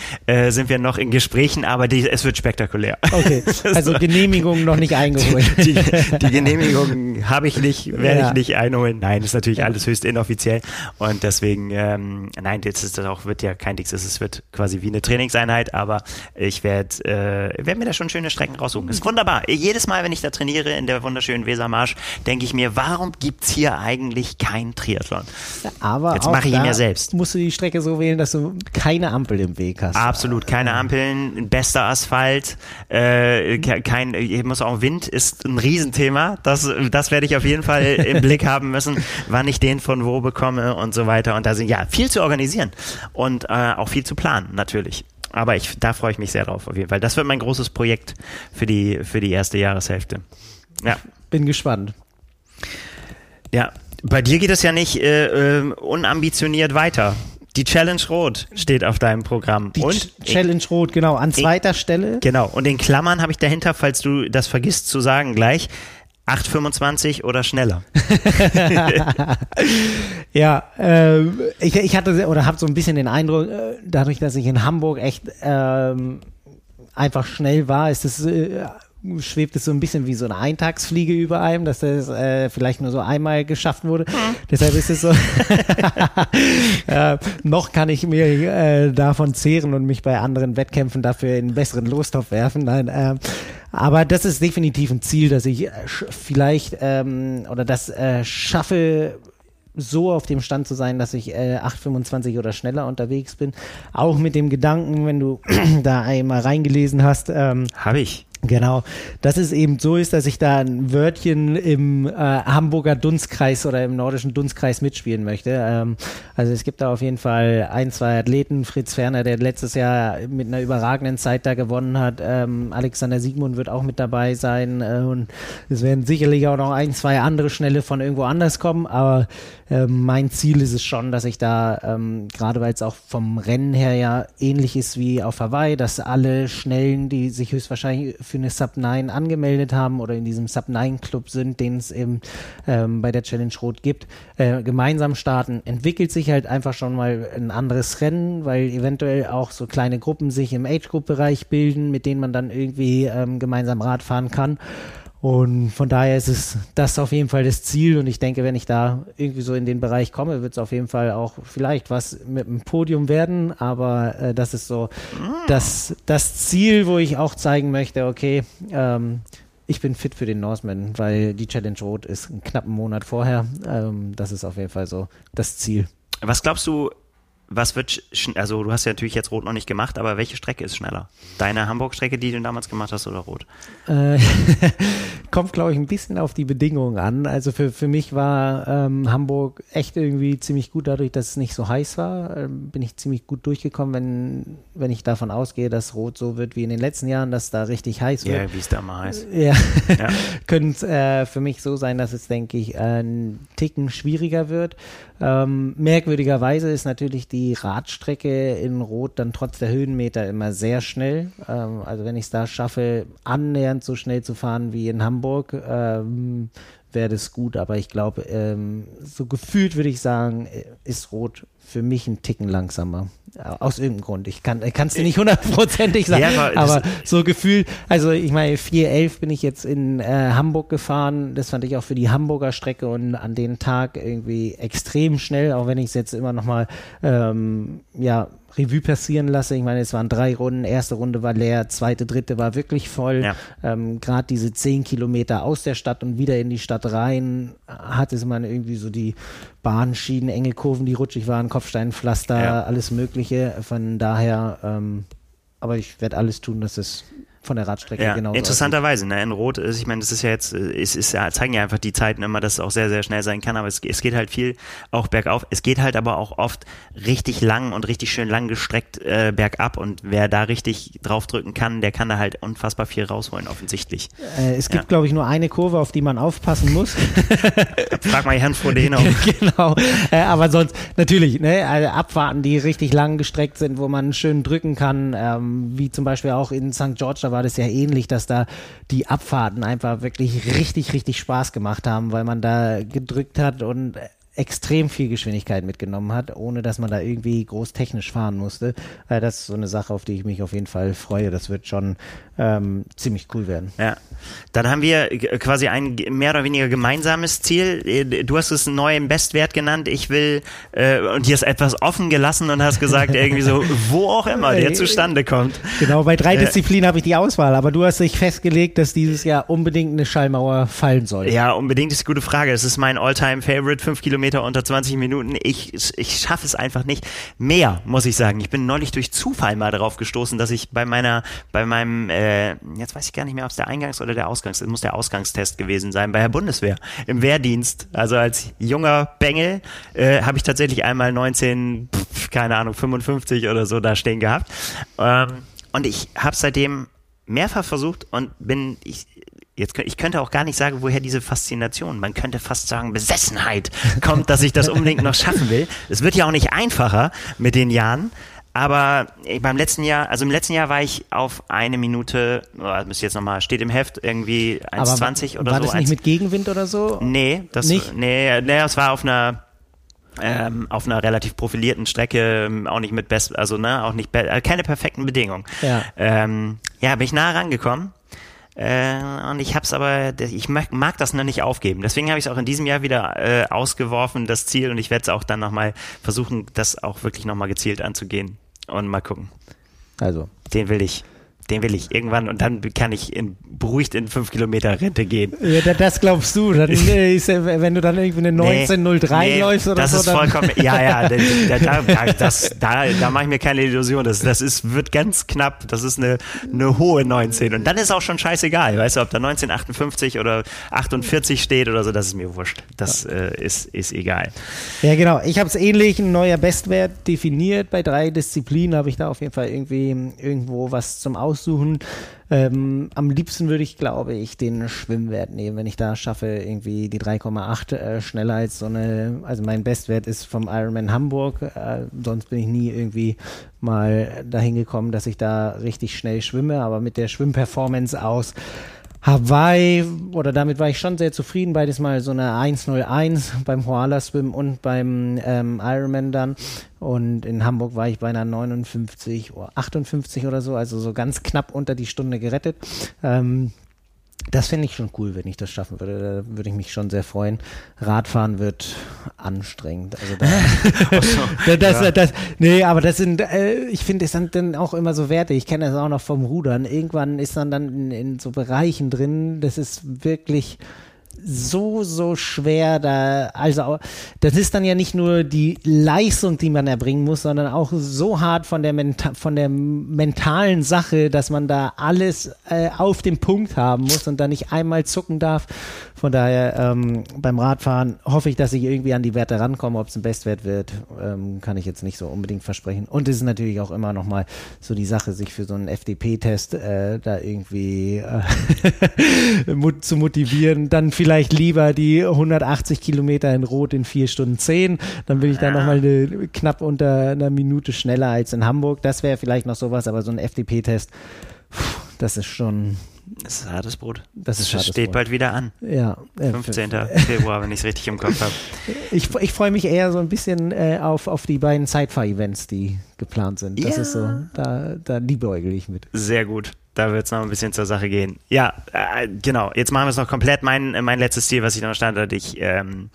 sind wir noch in Gesprächen, aber die, es wird spektakulär. Okay, also Genehmigung noch nicht eingeholt. Die, die Genehmigung habe ich nicht, werde ja. ich nicht einholen. Nein, ist natürlich ja. alles höchst inoffiziell und deswegen, ähm, nein, jetzt ist das auch, wird ja kein Dix, es wird quasi wie eine Trainingseinheit, aber ich werde äh, werd mir da schon schöne Strecken raussuchen. Ist wunderbar. Jedes Mal, wenn ich da trainiere in der wunderschönen Wesermarsch, denke ich mir, warum gibt es hier eigentlich kein Triathlon? Aber Jetzt mache ich ihn ja selbst. Musst du die Strecke so wählen, dass du keine Ampel im Weg hast. Absolut, keine Ampeln, bester Asphalt, äh, kein, ich muss auch Wind ist ein Riesenthema. Das, das werde ich auf jeden Fall im Blick haben müssen, wann ich den von wo bekomme und so weiter. Und da sind ja viel zu organisieren und äh, auch viel zu planen, natürlich. Aber ich, da freue ich mich sehr drauf, auf jeden Fall. Das wird mein großes Projekt für die, für die erste Jahreshälfte. Ja. Bin gespannt. Ja, bei dir geht es ja nicht äh, äh, unambitioniert weiter. Die Challenge Rot steht auf deinem Programm. Die und Ch Challenge Rot, genau, an zweiter in, Stelle. Genau, und in Klammern habe ich dahinter, falls du das vergisst zu sagen gleich, 8,25 oder schneller? ja, äh, ich, ich hatte oder habe so ein bisschen den Eindruck, äh, dadurch, dass ich in Hamburg echt ähm, einfach schnell war, ist es äh, schwebt es so ein bisschen wie so eine Eintagsfliege über einem, dass das äh, vielleicht nur so einmal geschafft wurde. Hm. Deshalb ist es so, äh, noch kann ich mir äh, davon zehren und mich bei anderen Wettkämpfen dafür in einen besseren Lostopf werfen. Nein, äh, aber das ist definitiv ein Ziel, dass ich äh, vielleicht ähm, oder das äh, schaffe, so auf dem Stand zu sein, dass ich äh, 8,25 oder schneller unterwegs bin. Auch mit dem Gedanken, wenn du da einmal reingelesen hast. Ähm, Habe ich. Genau, dass es eben so ist, dass ich da ein Wörtchen im äh, Hamburger Dunstkreis oder im nordischen Dunstkreis mitspielen möchte. Ähm, also es gibt da auf jeden Fall ein, zwei Athleten. Fritz Ferner, der letztes Jahr mit einer überragenden Zeit da gewonnen hat. Ähm, Alexander Siegmund wird auch mit dabei sein. Äh, und es werden sicherlich auch noch ein, zwei andere Schnelle von irgendwo anders kommen. Aber äh, mein Ziel ist es schon, dass ich da, ähm, gerade weil es auch vom Rennen her ja ähnlich ist wie auf Hawaii, dass alle Schnellen, die sich höchstwahrscheinlich für eine Sub 9 angemeldet haben oder in diesem Sub 9 Club sind, den es eben ähm, bei der Challenge Rot gibt, äh, gemeinsam starten, entwickelt sich halt einfach schon mal ein anderes Rennen, weil eventuell auch so kleine Gruppen sich im Age-Group-Bereich bilden, mit denen man dann irgendwie ähm, gemeinsam Rad fahren kann. Und von daher ist es das auf jeden Fall das Ziel. Und ich denke, wenn ich da irgendwie so in den Bereich komme, wird es auf jeden Fall auch vielleicht was mit dem Podium werden. Aber äh, das ist so das, das Ziel, wo ich auch zeigen möchte, okay, ähm, ich bin fit für den Norseman, weil die Challenge Rot ist einen knappen Monat vorher. Ähm, das ist auf jeden Fall so das Ziel. Was glaubst du, was wird, also du hast ja natürlich jetzt Rot noch nicht gemacht, aber welche Strecke ist schneller? Deine Hamburg-Strecke, die du damals gemacht hast, oder Rot? Äh, kommt, glaube ich, ein bisschen auf die Bedingungen an. Also für, für mich war ähm, Hamburg echt irgendwie ziemlich gut, dadurch, dass es nicht so heiß war. Ähm, bin ich ziemlich gut durchgekommen, wenn, wenn ich davon ausgehe, dass Rot so wird wie in den letzten Jahren, dass da richtig heiß wird. Ja, wie es da mal heißt. Ja, ja. könnte äh, für mich so sein, dass es, denke ich, ein Ticken schwieriger wird. Ähm, merkwürdigerweise ist natürlich die die Radstrecke in Rot dann trotz der Höhenmeter immer sehr schnell. Ähm, also wenn ich es da schaffe, annähernd so schnell zu fahren wie in Hamburg, ähm, wäre das gut. Aber ich glaube, ähm, so gefühlt würde ich sagen, ist Rot für mich ein Ticken langsamer. Aus irgendeinem Grund. Ich kann es dir nicht hundertprozentig sagen, ja, aber, aber so gefühlt, also ich meine, 4.11 bin ich jetzt in äh, Hamburg gefahren. Das fand ich auch für die Hamburger Strecke und an den Tag irgendwie extrem schnell, auch wenn ich es jetzt immer noch mal ähm, ja, Revue passieren lasse. Ich meine, es waren drei Runden. Erste Runde war leer, zweite, dritte war wirklich voll. Ja. Ähm, Gerade diese zehn Kilometer aus der Stadt und wieder in die Stadt rein hatte man irgendwie so die Bahnschienen, enge Kurven, die rutschig waren, Kopfsteinpflaster, ja. alles Mögliche. Von daher, ähm, aber ich werde alles tun, dass es von der Radstrecke ja, genau. Interessanterweise, ne, in Rot ist, ich meine, das ist ja jetzt, es ist ja, zeigen ja einfach die Zeiten immer, dass es auch sehr, sehr schnell sein kann, aber es, es geht halt viel auch bergauf. Es geht halt aber auch oft richtig lang und richtig schön lang gestreckt äh, bergab und wer da richtig draufdrücken kann, der kann da halt unfassbar viel rausholen, offensichtlich. Äh, es gibt, ja. glaube ich, nur eine Kurve, auf die man aufpassen muss. Frag mal Herrn Frodeno. genau, äh, aber sonst, natürlich, ne, also Abfahrten, die richtig lang gestreckt sind, wo man schön drücken kann, ähm, wie zum Beispiel auch in St. George, da war das ja ähnlich, dass da die Abfahrten einfach wirklich richtig, richtig Spaß gemacht haben, weil man da gedrückt hat und extrem viel Geschwindigkeit mitgenommen hat, ohne dass man da irgendwie groß technisch fahren musste. Äh, das ist so eine Sache, auf die ich mich auf jeden Fall freue. Das wird schon ähm, ziemlich cool werden. Ja, dann haben wir quasi ein mehr oder weniger gemeinsames Ziel. Äh, du hast es einen neuen Bestwert genannt. Ich will äh, und hier ist etwas offen gelassen und hast gesagt irgendwie so, wo auch immer der zustande kommt. Genau, bei drei äh, Disziplinen habe ich die Auswahl, aber du hast dich festgelegt, dass dieses Jahr unbedingt eine Schallmauer fallen soll. Ja, unbedingt ist eine gute Frage. Es ist mein Alltime favorite fünf Kilometer Kilometer unter 20 Minuten. Ich, ich schaffe es einfach nicht. Mehr, muss ich sagen. Ich bin neulich durch Zufall mal darauf gestoßen, dass ich bei meiner, bei meinem, äh, jetzt weiß ich gar nicht mehr, ob es der Eingangs- oder der Ausgangs, muss der Ausgangstest gewesen sein, bei der Bundeswehr, im Wehrdienst. Also als junger Bengel äh, habe ich tatsächlich einmal 19, pf, keine Ahnung, 55 oder so da stehen gehabt. Ähm, und ich habe seitdem mehrfach versucht und bin, ich, jetzt ich könnte auch gar nicht sagen, woher diese Faszination, man könnte fast sagen Besessenheit kommt, dass ich das unbedingt noch schaffen will. Es wird ja auch nicht einfacher mit den Jahren, aber beim letzten Jahr, also im letzten Jahr war ich auf eine Minute, oh, müsste jetzt nochmal, steht im Heft irgendwie 1,20 oder war so. War das nicht mit Gegenwind oder so? Nee, das, nicht? nee, nee, das war auf einer, ähm, auf einer relativ profilierten Strecke, ähm, auch nicht mit best, also ne, auch nicht, äh, keine perfekten Bedingungen. Ja. Ähm, ja, bin ich nah rangekommen äh, und ich habe es aber, ich mag, mag, das noch nicht aufgeben. Deswegen habe ich es auch in diesem Jahr wieder äh, ausgeworfen, das Ziel. Und ich werde es auch dann nochmal versuchen, das auch wirklich nochmal gezielt anzugehen. Und mal gucken. Also. Den will ich den will ich irgendwann und dann kann ich in, beruhigt in 5 Kilometer Rente gehen. Ja, das glaubst du. Dann ist, wenn du dann irgendwie eine 1903 nee, nee, läufst oder das so. Das ist vollkommen, ja, ja, da, da, da, das, da, da mache ich mir keine Illusion. Das, das ist, wird ganz knapp. Das ist eine, eine hohe 19. Und dann ist auch schon scheißegal. Weißt du, ob da 1958 oder 48 steht oder so, das ist mir wurscht. Das ja. äh, ist, ist egal. Ja, genau. Ich habe es ähnlich, ein neuer Bestwert definiert. Bei drei Disziplinen habe ich da auf jeden Fall irgendwie irgendwo was zum Aus aussuchen. Ähm, am liebsten würde ich, glaube ich, den Schwimmwert nehmen, wenn ich da schaffe, irgendwie die 3,8 äh, schneller als so eine, also mein Bestwert ist vom Ironman Hamburg, äh, sonst bin ich nie irgendwie mal dahin gekommen, dass ich da richtig schnell schwimme, aber mit der Schwimmperformance aus Hawaii, oder damit war ich schon sehr zufrieden, beides mal so eine 101 beim Koala Swim und beim ähm, Ironman dann. Und in Hamburg war ich bei einer 59 oder 58 oder so, also so ganz knapp unter die Stunde gerettet. Ähm, das fände ich schon cool, wenn ich das schaffen würde. Da würde ich mich schon sehr freuen. Radfahren wird anstrengend. Also da, das, ja. das, nee, aber das sind, äh, ich finde, es sind dann auch immer so Werte. Ich kenne das auch noch vom Rudern. Irgendwann ist man dann in, in so Bereichen drin, das ist wirklich so, so schwer da, also das ist dann ja nicht nur die Leistung, die man erbringen muss, sondern auch so hart von der, Menta von der mentalen Sache, dass man da alles äh, auf dem Punkt haben muss und da nicht einmal zucken darf. Von daher ähm, beim Radfahren hoffe ich, dass ich irgendwie an die Werte rankomme. Ob es ein Bestwert wird, ähm, kann ich jetzt nicht so unbedingt versprechen. Und es ist natürlich auch immer noch mal so die Sache, sich für so einen FDP-Test äh, da irgendwie äh, zu motivieren. Dann vielleicht vielleicht lieber die 180 Kilometer in Rot in 4 Stunden 10. Dann bin ich da nochmal eine, knapp unter einer Minute schneller als in Hamburg. Das wäre vielleicht noch sowas, aber so ein FDP-Test, das ist schon. Das ist hartes Brot. Das, ist das steht Brot. bald wieder an. Ja. 15. Februar, wenn ich es richtig im Kopf habe. Ich, ich freue mich eher so ein bisschen äh, auf, auf die beiden Zeitfahr-Events, die geplant sind. Das Ja. ist so, da, da liebäugel ich mit. Sehr gut. Da wird es noch ein bisschen zur Sache gehen. Ja, äh, genau. Jetzt machen wir es noch komplett. Mein, mein letztes Ziel, was ich noch stand ich, ähm,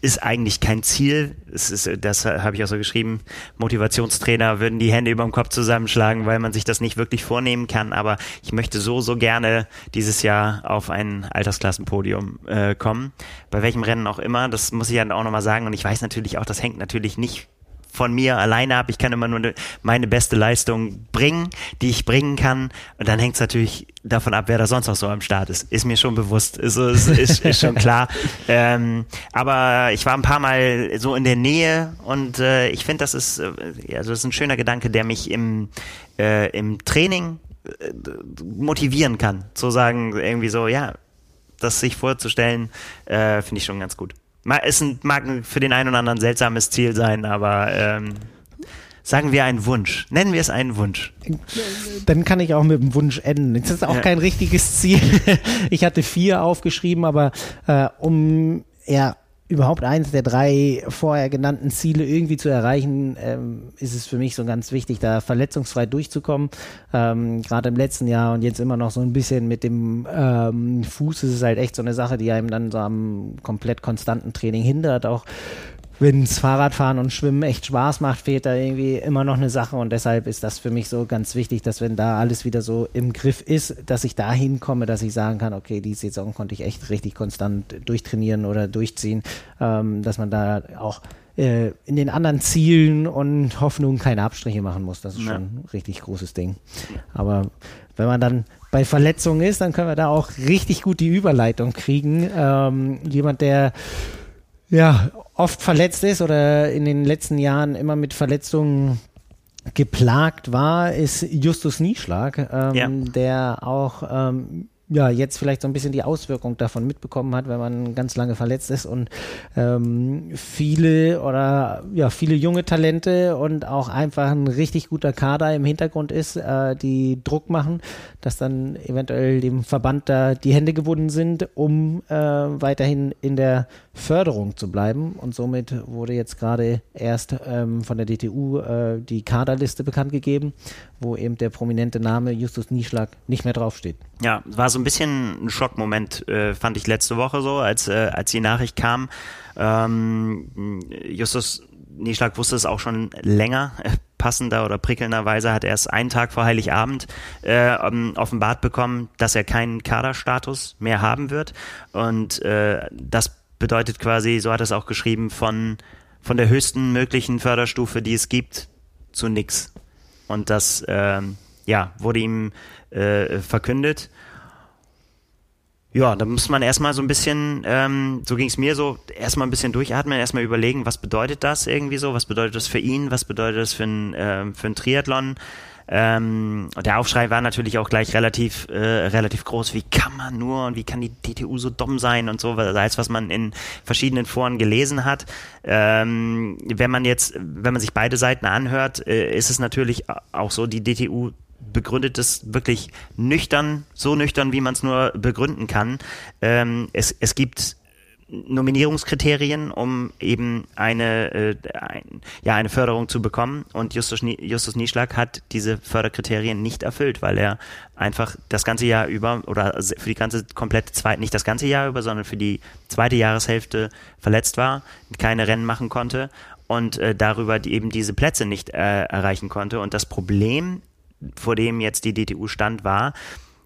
ist eigentlich kein Ziel. Es ist, äh, das habe ich auch so geschrieben. Motivationstrainer würden die Hände über dem Kopf zusammenschlagen, weil man sich das nicht wirklich vornehmen kann. Aber ich möchte so, so gerne dieses Jahr auf ein Altersklassenpodium äh, kommen. Bei welchem Rennen auch immer. Das muss ich dann auch nochmal sagen. Und ich weiß natürlich auch, das hängt natürlich nicht von mir alleine ab. Ich kann immer nur ne- meine beste Leistung bringen, die ich bringen kann. Und dann hängt es natürlich davon ab, wer da sonst noch so am Start ist. Ist mir schon bewusst. Ist, ist, ist, ist schon klar. Ähm, aber ich war ein paar Mal so in der Nähe und äh, ich finde, das ist, äh, also das ist ein schöner Gedanke, der mich im, äh, im Training äh, motivieren kann. Zu sagen, irgendwie so, ja, das sich vorzustellen, äh, finde ich schon ganz gut. Es ein- mag für den einen oder anderen seltsames Ziel sein, aber ähm, sagen wir einen Wunsch. Nennen wir es einen Wunsch. Dann kann ich auch mit dem Wunsch enden. Das ist auch Ja. kein richtiges Ziel. Ich hatte vier aufgeschrieben, aber äh, um ja überhaupt eins der drei vorher genannten Ziele irgendwie zu erreichen, ähm, ist es für mich so ganz wichtig, da verletzungsfrei durchzukommen. Ähm, Gerade im letzten Jahr und jetzt immer noch so ein bisschen mit dem ähm, Fuß ist es halt echt so eine Sache, die einem dann so am komplett konstanten Training hindert. Auch wenns Fahrradfahren und Schwimmen echt Spaß macht, fehlt da irgendwie immer noch eine Sache und deshalb ist das für mich so ganz wichtig, dass wenn da alles wieder so im Griff ist, dass ich da hinkomme, dass ich sagen kann, okay, die Saison konnte ich echt richtig konstant durchtrainieren oder durchziehen, ähm, dass man da auch äh, in den anderen Zielen und Hoffnungen keine Abstriche machen muss. Das ist Ja. schon ein richtig großes Ding. Aber wenn man dann bei Verletzungen ist, dann können wir da auch richtig gut die Überleitung kriegen. Ähm, jemand, der ja, oft verletzt ist oder in den letzten Jahren immer mit Verletzungen geplagt war, ist Justus Nieschlag, ähm, Ja. der auch ähm, ja, jetzt vielleicht so ein bisschen die Auswirkung davon mitbekommen hat, wenn man ganz lange verletzt ist und ähm, viele oder ja, viele junge Talente und auch einfach ein richtig guter Kader im Hintergrund ist, äh, die Druck machen, dass dann eventuell dem Verband da die Hände gebunden sind, um äh, weiterhin in der Förderung zu bleiben. Und somit wurde jetzt gerade erst ähm, von der DTU äh, die Kaderliste bekannt gegeben, wo eben der prominente Name Justus Nieschlag nicht mehr draufsteht. Ja, war so ein bisschen ein Schockmoment, äh, fand ich letzte Woche so, als, äh, als die Nachricht kam. Ähm, Justus Nieschlag wusste es auch schon länger. Äh, Passender oder prickelnderweise hat er erst einen Tag vor Heiligabend äh, ähm, offenbart bekommen, dass er keinen Kaderstatus mehr haben wird. Und äh, das bedeutet quasi, so hat er es auch geschrieben, von, von der höchsten möglichen Förderstufe, die es gibt, zu nix. Und das ähm, ja, wurde ihm äh, verkündet. Ja, da muss man erstmal so ein bisschen, ähm, so ging es mir so, erstmal ein bisschen durchatmen, erstmal überlegen, was bedeutet das irgendwie so, was bedeutet das für ihn, was bedeutet das für ein, ähm, für ein Triathlon. Ähm, der Aufschrei war natürlich auch gleich relativ, äh, relativ groß. Wie kann man nur und wie kann die DTU so dumm sein und so, als was man in verschiedenen Foren gelesen hat. Ähm, wenn man jetzt, wenn man sich beide Seiten anhört, äh, ist es natürlich auch so, die DTU begründet es wirklich nüchtern, so nüchtern, wie man es nur begründen kann. Ähm, es, es gibt Nominierungskriterien, um eben eine, äh, ein, ja, eine Förderung zu bekommen. Und Justus, Nie- Justus Nieschlag hat diese Förderkriterien nicht erfüllt, weil er einfach das ganze Jahr über oder für die ganze komplette zweite, nicht das ganze Jahr über, sondern für die zweite Jahreshälfte verletzt war, keine Rennen machen konnte und äh, darüber die, eben diese Plätze nicht äh, erreichen konnte. Und das Problem, vor dem jetzt die DTU stand, war,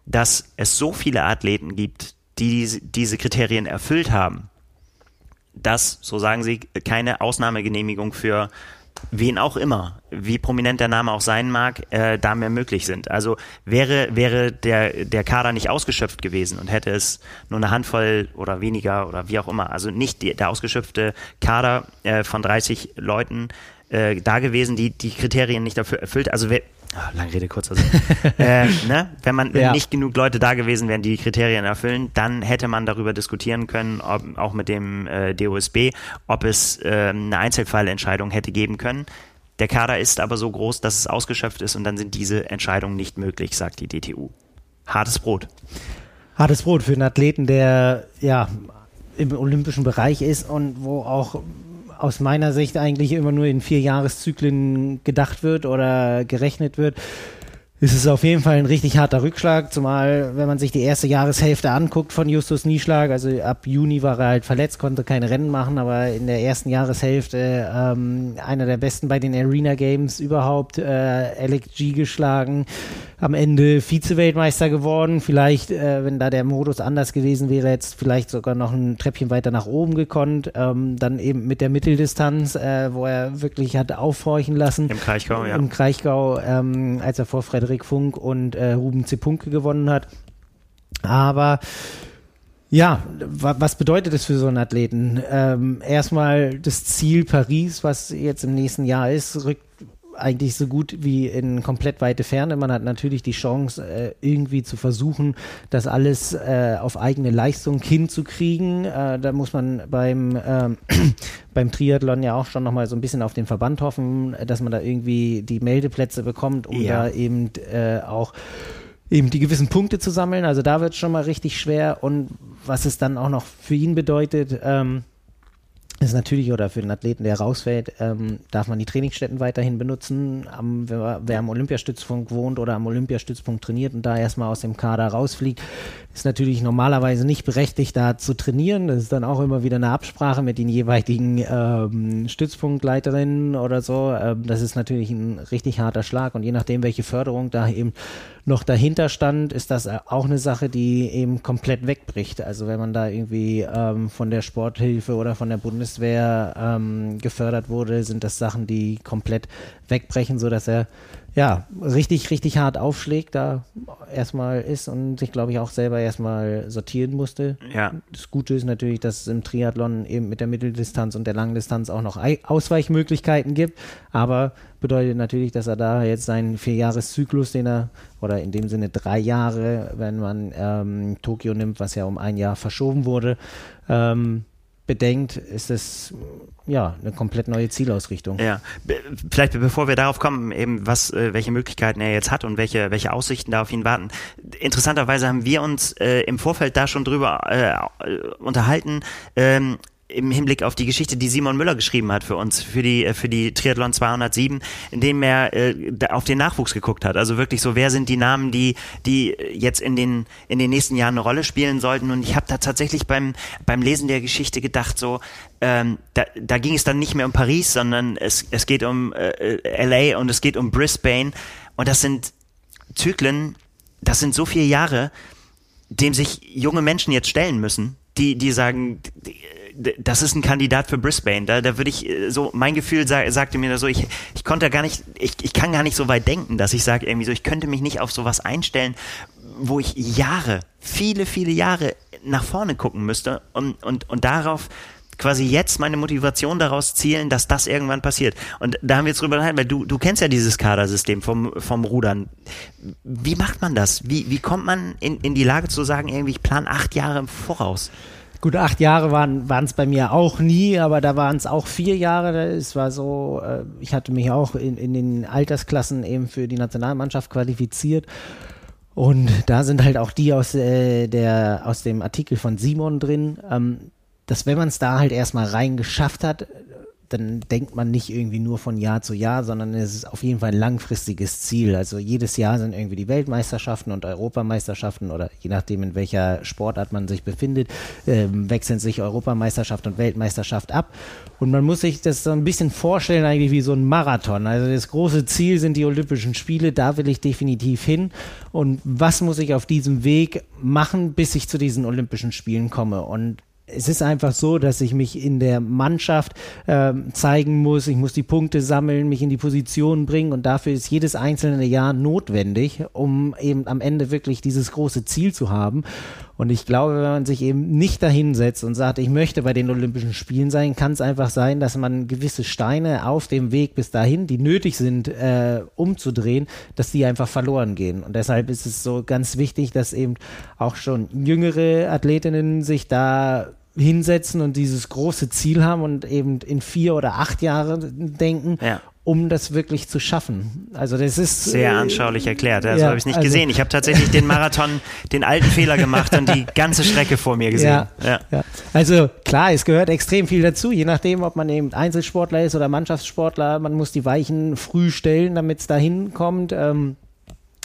dass es so viele Athleten gibt, die diese Kriterien erfüllt haben, dass, so sagen sie, keine Ausnahmegenehmigung für wen auch immer, wie prominent der Name auch sein mag, äh, da mehr möglich sind. Also wäre, wäre der, der Kader nicht ausgeschöpft gewesen und hätte es nur eine Handvoll oder weniger oder wie auch immer, also nicht die, der ausgeschöpfte Kader äh, von 30 Leuten äh, da gewesen, die die Kriterien nicht dafür erfüllt. Also wer, oh, lange Rede, kurzer Sinn. äh, ne? Wenn man wenn Ja. nicht genug Leute da gewesen wären, die die Kriterien erfüllen, dann hätte man darüber diskutieren können, ob, auch mit dem äh, DOSB, ob es äh, eine Einzelfallentscheidung hätte geben können. Der Kader ist aber so groß, dass es ausgeschöpft ist und dann sind diese Entscheidungen nicht möglich, sagt die DTU. Hartes Brot. hartes Brot für einen Athleten, der ja im olympischen Bereich ist und wo auch aus meiner Sicht eigentlich immer nur in vier Jahreszyklen gedacht wird oder gerechnet wird. Ist es auf jeden Fall ein richtig harter Rückschlag, zumal wenn man sich die erste Jahreshälfte anguckt von Justus Nieschlag, also ab Juni war er halt verletzt, konnte keine Rennen machen, aber in der ersten Jahreshälfte ähm, einer der besten bei den Arena Games überhaupt, äh, Alec G geschlagen, am Ende Vize-Weltmeister geworden, vielleicht, äh, wenn da der Modus anders gewesen wäre, jetzt vielleicht sogar noch ein Treppchen weiter nach oben gekonnt, ähm, dann eben mit der Mitteldistanz, äh, wo er wirklich hat aufhorchen lassen. Im Kraichgau, ja. Im Kraichgau, ähm, als er vor Frederik Funk und äh, Ruben Zepunke gewonnen hat. Aber ja, wa was bedeutet das für so einen Athleten? Ähm, erstmal das Ziel Paris, was jetzt im nächsten Jahr ist, rückt eigentlich so gut wie in komplett weite Ferne. Man hat natürlich die Chance, äh, irgendwie zu versuchen, das alles äh, auf eigene Leistung hinzukriegen. Äh, da muss man beim, ähm, beim Triathlon ja auch schon nochmal so ein bisschen auf den Verband hoffen, dass man da irgendwie die Meldeplätze bekommt, um Ja. da eben auch eben die gewissen Punkte zu sammeln. Also da wird es schon mal richtig schwer. Und was es dann auch noch für ihn bedeutet, ähm, ist natürlich, oder für den Athleten, der rausfällt, ähm, darf man die Trainingsstätten weiterhin benutzen. Am, wer, wer am Olympiastützpunkt wohnt oder am Olympiastützpunkt trainiert und da erstmal aus dem Kader rausfliegt, ist natürlich normalerweise nicht berechtigt, da zu trainieren. Das ist dann auch immer wieder eine Absprache mit den jeweiligen ähm, Stützpunktleiterinnen oder so. Ähm, das ist natürlich ein richtig harter Schlag und je nachdem, welche Förderung da eben noch dahinter stand, ist das äh, auch eine Sache, die eben komplett wegbricht. Also wenn man da irgendwie ähm, von der Sporthilfe oder von der Bundeswehr ähm, gefördert wurde, sind das Sachen, die komplett wegbrechen, so dass er ja richtig, richtig hart aufschlägt, da erstmal ist und sich, glaube ich, auch selber erstmal sortieren musste. Ja. Das Gute ist natürlich, dass es im Triathlon eben mit der Mitteldistanz und der Langdistanz auch noch Ei- Ausweichmöglichkeiten gibt, aber bedeutet natürlich, dass er da jetzt seinen Vierjahreszyklus, den er, oder in dem Sinne drei Jahre, wenn man ähm, Tokio nimmt, was ja um ein Jahr verschoben wurde, ähm, bedenkt, ist es ja eine komplett neue Zielausrichtung. Ja, vielleicht be- bevor wir darauf kommen, eben was, äh, welche Möglichkeiten er jetzt hat und welche, welche Aussichten da auf ihn warten. Interessanterweise haben wir uns äh, im Vorfeld da schon drüber äh, äh, unterhalten. Ähm, im Hinblick auf die Geschichte, die Simon Müller geschrieben hat für uns, für die, äh, für die Triathlon 207, in dem er äh, auf den Nachwuchs geguckt hat. Also wirklich so, wer sind die Namen, die, die jetzt in den, in den nächsten Jahren eine Rolle spielen sollten. Und ich habe da tatsächlich beim, beim Lesen der Geschichte gedacht, so, ähm, da, da ging es dann nicht mehr um Paris, sondern es, es geht um äh, LA und es geht um Brisbane. Und das sind Zyklen, das sind so viele Jahre, dem sich junge Menschen jetzt stellen müssen, die, die sagen, das ist ein Kandidat für Brisbane. Da, da würde ich äh, so, mein Gefühl sa sagte mir da so, ich, ich konnte gar nicht, ich, ich kann gar nicht so weit denken, dass ich sage irgendwie so, ich könnte mich nicht auf sowas einstellen, wo ich Jahre, viele, viele Jahre nach vorne gucken müsste und, und, und darauf quasi jetzt meine Motivation daraus zielen, dass das irgendwann passiert. Und da haben wir jetzt drüber gehalten, weil du, du kennst ja dieses Kadersystem vom, vom Rudern. Wie macht man das? Wie, wie kommt man in, in die Lage zu sagen, irgendwie, ich plan acht Jahre im Voraus? Gut, acht Jahre waren es bei mir auch nie, aber da waren es auch vier Jahre. Es war so, äh, ich hatte mich auch in, in den Altersklassen eben für die Nationalmannschaft qualifiziert. Und da sind halt auch die aus, äh, der, aus dem Artikel von Simon drin, ähm, dass wenn man es da halt erstmal rein geschafft hat, dann denkt man nicht irgendwie nur von Jahr zu Jahr, sondern es ist auf jeden Fall ein langfristiges Ziel. Also jedes Jahr sind irgendwie die Weltmeisterschaften und Europameisterschaften oder je nachdem, in welcher Sportart man sich befindet, ähm, wechseln sich Europameisterschaft und Weltmeisterschaft ab. Und man muss sich das so ein bisschen vorstellen, eigentlich wie so ein Marathon. Also das große Ziel sind die Olympischen Spiele, da will ich definitiv hin. Und was muss ich auf diesem Weg machen, bis ich zu diesen Olympischen Spielen komme? Und es ist einfach so, dass ich mich in der Mannschaft äh, zeigen muss. Ich muss die Punkte sammeln, mich in die Position bringen und dafür ist jedes einzelne Jahr notwendig, um eben am Ende wirklich dieses große Ziel zu haben. Und ich glaube, wenn man sich eben nicht dahinsetzt und sagt, ich möchte bei den Olympischen Spielen sein, kann es einfach sein, dass man gewisse Steine auf dem Weg bis dahin, die nötig sind, äh, umzudrehen, dass die einfach verloren gehen. Und deshalb ist es so ganz wichtig, dass eben auch schon jüngere Athletinnen sich da hinsetzen und dieses große Ziel haben und eben in vier oder acht Jahren denken, ja. um das wirklich zu schaffen. Also das ist sehr äh, anschaulich erklärt. Also ja, habe ich nicht also, gesehen. Ich habe tatsächlich den Marathon, den alten Fehler gemacht und die ganze Strecke vor mir gesehen. Ja. ja. Also klar, es gehört extrem viel dazu, je nachdem, ob man eben Einzelsportler ist oder Mannschaftssportler. Man muss die Weichen früh stellen, damit es dahin kommt. Ähm,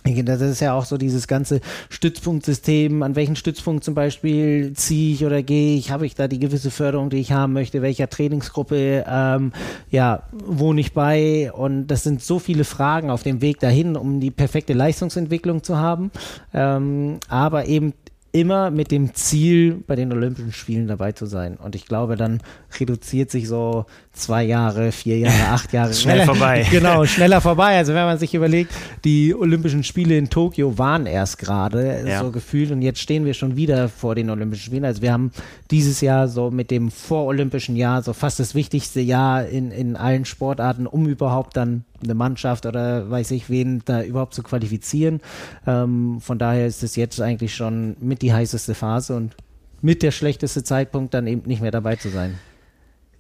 das ist ja auch so dieses ganze Stützpunktsystem. An welchen Stützpunkt zum Beispiel ziehe ich oder gehe ich? Habe ich da die gewisse Förderung, die ich haben möchte? Welcher Trainingsgruppe ähm, ja, wohne ich bei? Und das sind so viele Fragen auf dem Weg dahin, um die perfekte Leistungsentwicklung zu haben. Ähm, aber eben immer mit dem Ziel, bei den Olympischen Spielen dabei zu sein. Und ich glaube, dann reduziert sich so zwei Jahre, vier Jahre, acht Jahre. Schnell vorbei. Genau, schneller vorbei. Also wenn man sich überlegt, die Olympischen Spiele in Tokio waren erst gerade ja. so gefühlt und jetzt stehen wir schon wieder vor den Olympischen Spielen. Also wir haben dieses Jahr so mit dem vorolympischen Jahr so fast das wichtigste Jahr in, in allen Sportarten, um überhaupt dann eine Mannschaft oder weiß ich wen da überhaupt zu qualifizieren. Ähm, von daher ist es jetzt eigentlich schon mit die heißeste Phase und mit der schlechteste Zeitpunkt dann eben nicht mehr dabei zu sein.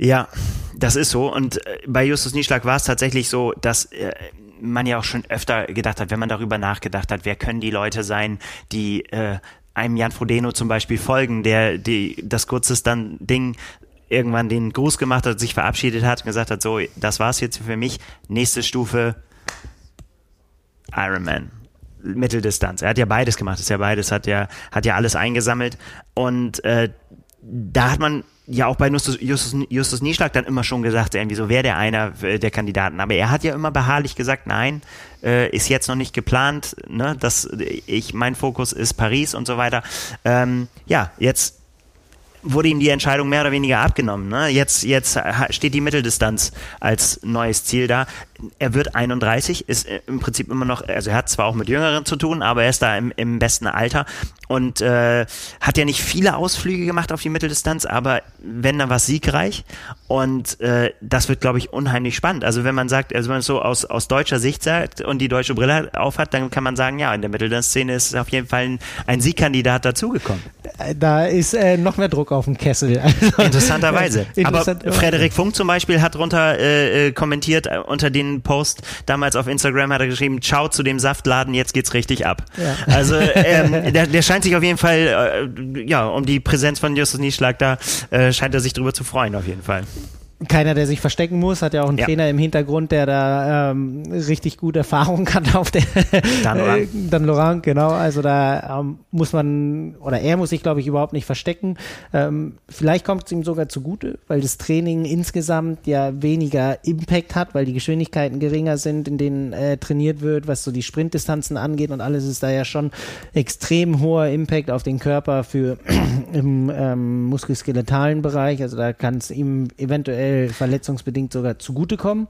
Ja, das ist so. Und äh, bei Justus Nieschlag war es tatsächlich so, dass äh, man ja auch schon öfter gedacht hat, wenn man darüber nachgedacht hat, wer können die Leute sein, die äh, einem Jan Frodeno zum Beispiel folgen, der die das kurzes dann Ding irgendwann den Gruß gemacht hat, sich verabschiedet hat und gesagt hat, so, das war's jetzt für mich. Nächste Stufe Ironman. Mitteldistanz. Er hat ja beides gemacht, ist ja beides, hat ja, hat ja alles eingesammelt. Und äh, da hat man ja auch bei Justus, Justus, Nieschlag dann immer schon gesagt, irgendwie so wäre der einer äh, der Kandidaten. Aber er hat ja immer beharrlich gesagt, nein, äh, ist jetzt noch nicht geplant. Ne, dass ich mein Fokus ist Paris und so weiter. Ähm, ja, jetzt wurde ihm die Entscheidung mehr oder weniger abgenommen. Ne? Jetzt, jetzt steht die Mitteldistanz als neues Ziel da. Er wird 31, ist im Prinzip immer noch, also er hat zwar auch mit Jüngeren zu tun, aber er ist da im, im besten Alter und äh, hat ja nicht viele Ausflüge gemacht auf die Mitteldistanz, aber wenn dann war es siegreich und äh, das wird, glaube ich, unheimlich spannend. Also wenn man sagt, also wenn man es so aus, aus deutscher Sicht sagt und die deutsche Brille aufhat, dann kann man sagen, ja, in der Mitteldistanzszene ist auf jeden Fall ein, ein Siegkandidat dazugekommen. Da ist äh, noch mehr Druck auf dem Kessel. Also, Interessanterweise. Interessant Aber Frederik Funk zum Beispiel hat drunter äh, äh, kommentiert, äh, unter den Post damals auf Instagram hat er geschrieben, ciao zu dem Saftladen, jetzt geht's richtig ab. Ja. Also ähm, der, der scheint sich auf jeden Fall, äh, ja, um die Präsenz von Justus Nieschlag da, äh, scheint er sich drüber zu freuen auf jeden Fall keiner, der sich verstecken muss, hat ja auch einen ja. Trainer im Hintergrund, der da ähm, richtig gute Erfahrung hat auf der Dan Laurent. Dan Laurent, genau. Also da ähm, muss man oder er muss sich, glaube ich, überhaupt nicht verstecken. Ähm, vielleicht kommt es ihm sogar zugute, weil das Training insgesamt ja weniger Impact hat, weil die Geschwindigkeiten geringer sind, in denen äh, trainiert wird, was so die Sprintdistanzen angeht und alles ist da ja schon extrem hoher Impact auf den Körper für im ähm, muskuloskeletalen Bereich. Also da kann es ihm eventuell verletzungsbedingt sogar zugutekommen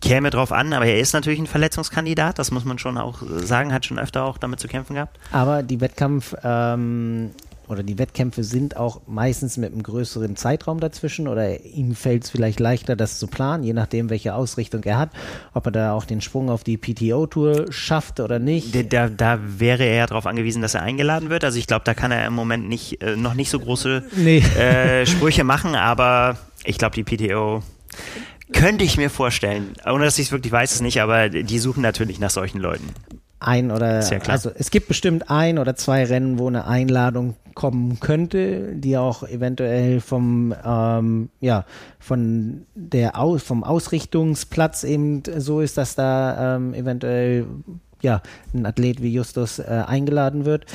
käme drauf an, aber er ist natürlich ein Verletzungskandidat, das muss man schon auch sagen, hat schon öfter auch damit zu kämpfen gehabt. Aber die Wettkampf ähm, oder die Wettkämpfe sind auch meistens mit einem größeren Zeitraum dazwischen oder ihm fällt es vielleicht leichter, das zu planen, je nachdem, welche Ausrichtung er hat, ob er da auch den Sprung auf die PTO-Tour schafft oder nicht. Da, da wäre er ja darauf angewiesen, dass er eingeladen wird. Also ich glaube, da kann er im Moment nicht, äh, noch nicht so große nee. äh, Sprüche machen, aber ich glaube, die PTO könnte ich mir vorstellen, ohne dass ich es wirklich weiß, es nicht, aber die suchen natürlich nach solchen Leuten ein oder also es gibt bestimmt ein oder zwei Rennen, wo eine Einladung kommen könnte, die auch eventuell vom ähm, ja von der Aus, vom Ausrichtungsplatz eben so ist, dass da ähm, eventuell ja ein Athlet wie Justus äh, eingeladen wird.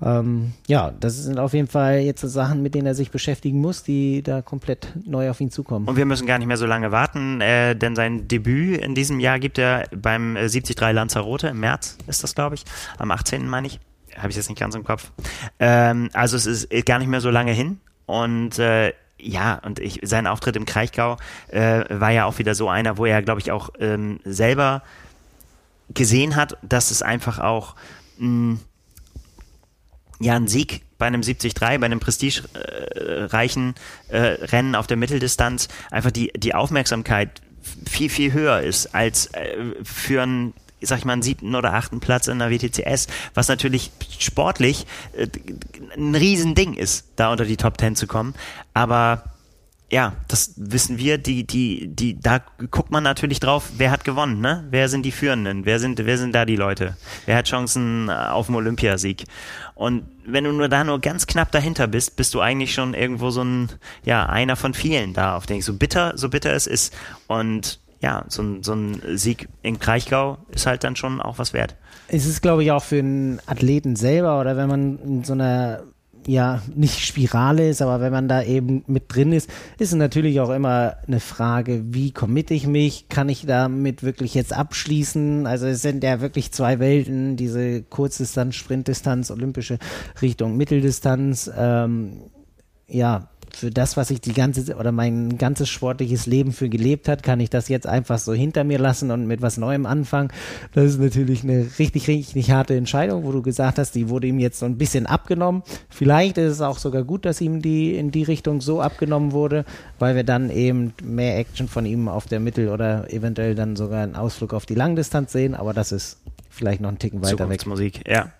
Ähm, ja, das sind auf jeden Fall jetzt so Sachen, mit denen er sich beschäftigen muss, die da komplett neu auf ihn zukommen. Und wir müssen gar nicht mehr so lange warten, äh, denn sein Debüt in diesem Jahr gibt er beim äh, 73 Lanzarote im März, ist das, glaube ich, am 18. meine ich. Habe ich jetzt nicht ganz im Kopf. Ähm, also es ist gar nicht mehr so lange hin. Und äh, ja, und ich, sein Auftritt im Kraichgau äh, war ja auch wieder so einer, wo er, glaube ich, auch ähm, selber gesehen hat, dass es einfach auch mh, ja ein Sieg bei einem 73, bei einem prestigereichen äh, Rennen auf der Mitteldistanz einfach die, die Aufmerksamkeit viel, viel höher ist als äh, für ein sag ich mal, einen siebten oder achten Platz in der WTCS, was natürlich sportlich äh, ein Riesending ist, da unter die Top Ten zu kommen. Aber ja, das wissen wir, die, die, die, da guckt man natürlich drauf, wer hat gewonnen, ne? Wer sind die Führenden? Wer sind, wer sind da die Leute? Wer hat Chancen auf einen Olympiasieg? Und wenn du nur da nur ganz knapp dahinter bist, bist du eigentlich schon irgendwo so ein, ja, einer von vielen da, auf den ich so bitter, so bitter es ist. Und ja, so ein, so ein Sieg in Kraichgau ist halt dann schon auch was wert. Es ist, glaube ich, auch für einen Athleten selber oder wenn man in so einer ja nicht Spirale ist, aber wenn man da eben mit drin ist, ist es natürlich auch immer eine Frage, wie committe ich mich? Kann ich damit wirklich jetzt abschließen? Also es sind ja wirklich zwei Welten, diese Kurzdistanz, Sprintdistanz, olympische Richtung Mitteldistanz. Ähm, ja, für das, was ich die ganze oder mein ganzes sportliches Leben für gelebt hat, kann ich das jetzt einfach so hinter mir lassen und mit was Neuem anfangen. Das ist natürlich eine richtig, richtig harte Entscheidung, wo du gesagt hast, die wurde ihm jetzt so ein bisschen abgenommen. Vielleicht ist es auch sogar gut, dass ihm die in die Richtung so abgenommen wurde, weil wir dann eben mehr Action von ihm auf der Mittel- oder eventuell dann sogar einen Ausflug auf die Langdistanz sehen, aber das ist vielleicht noch einen Ticken weiter weg. Musik, ja.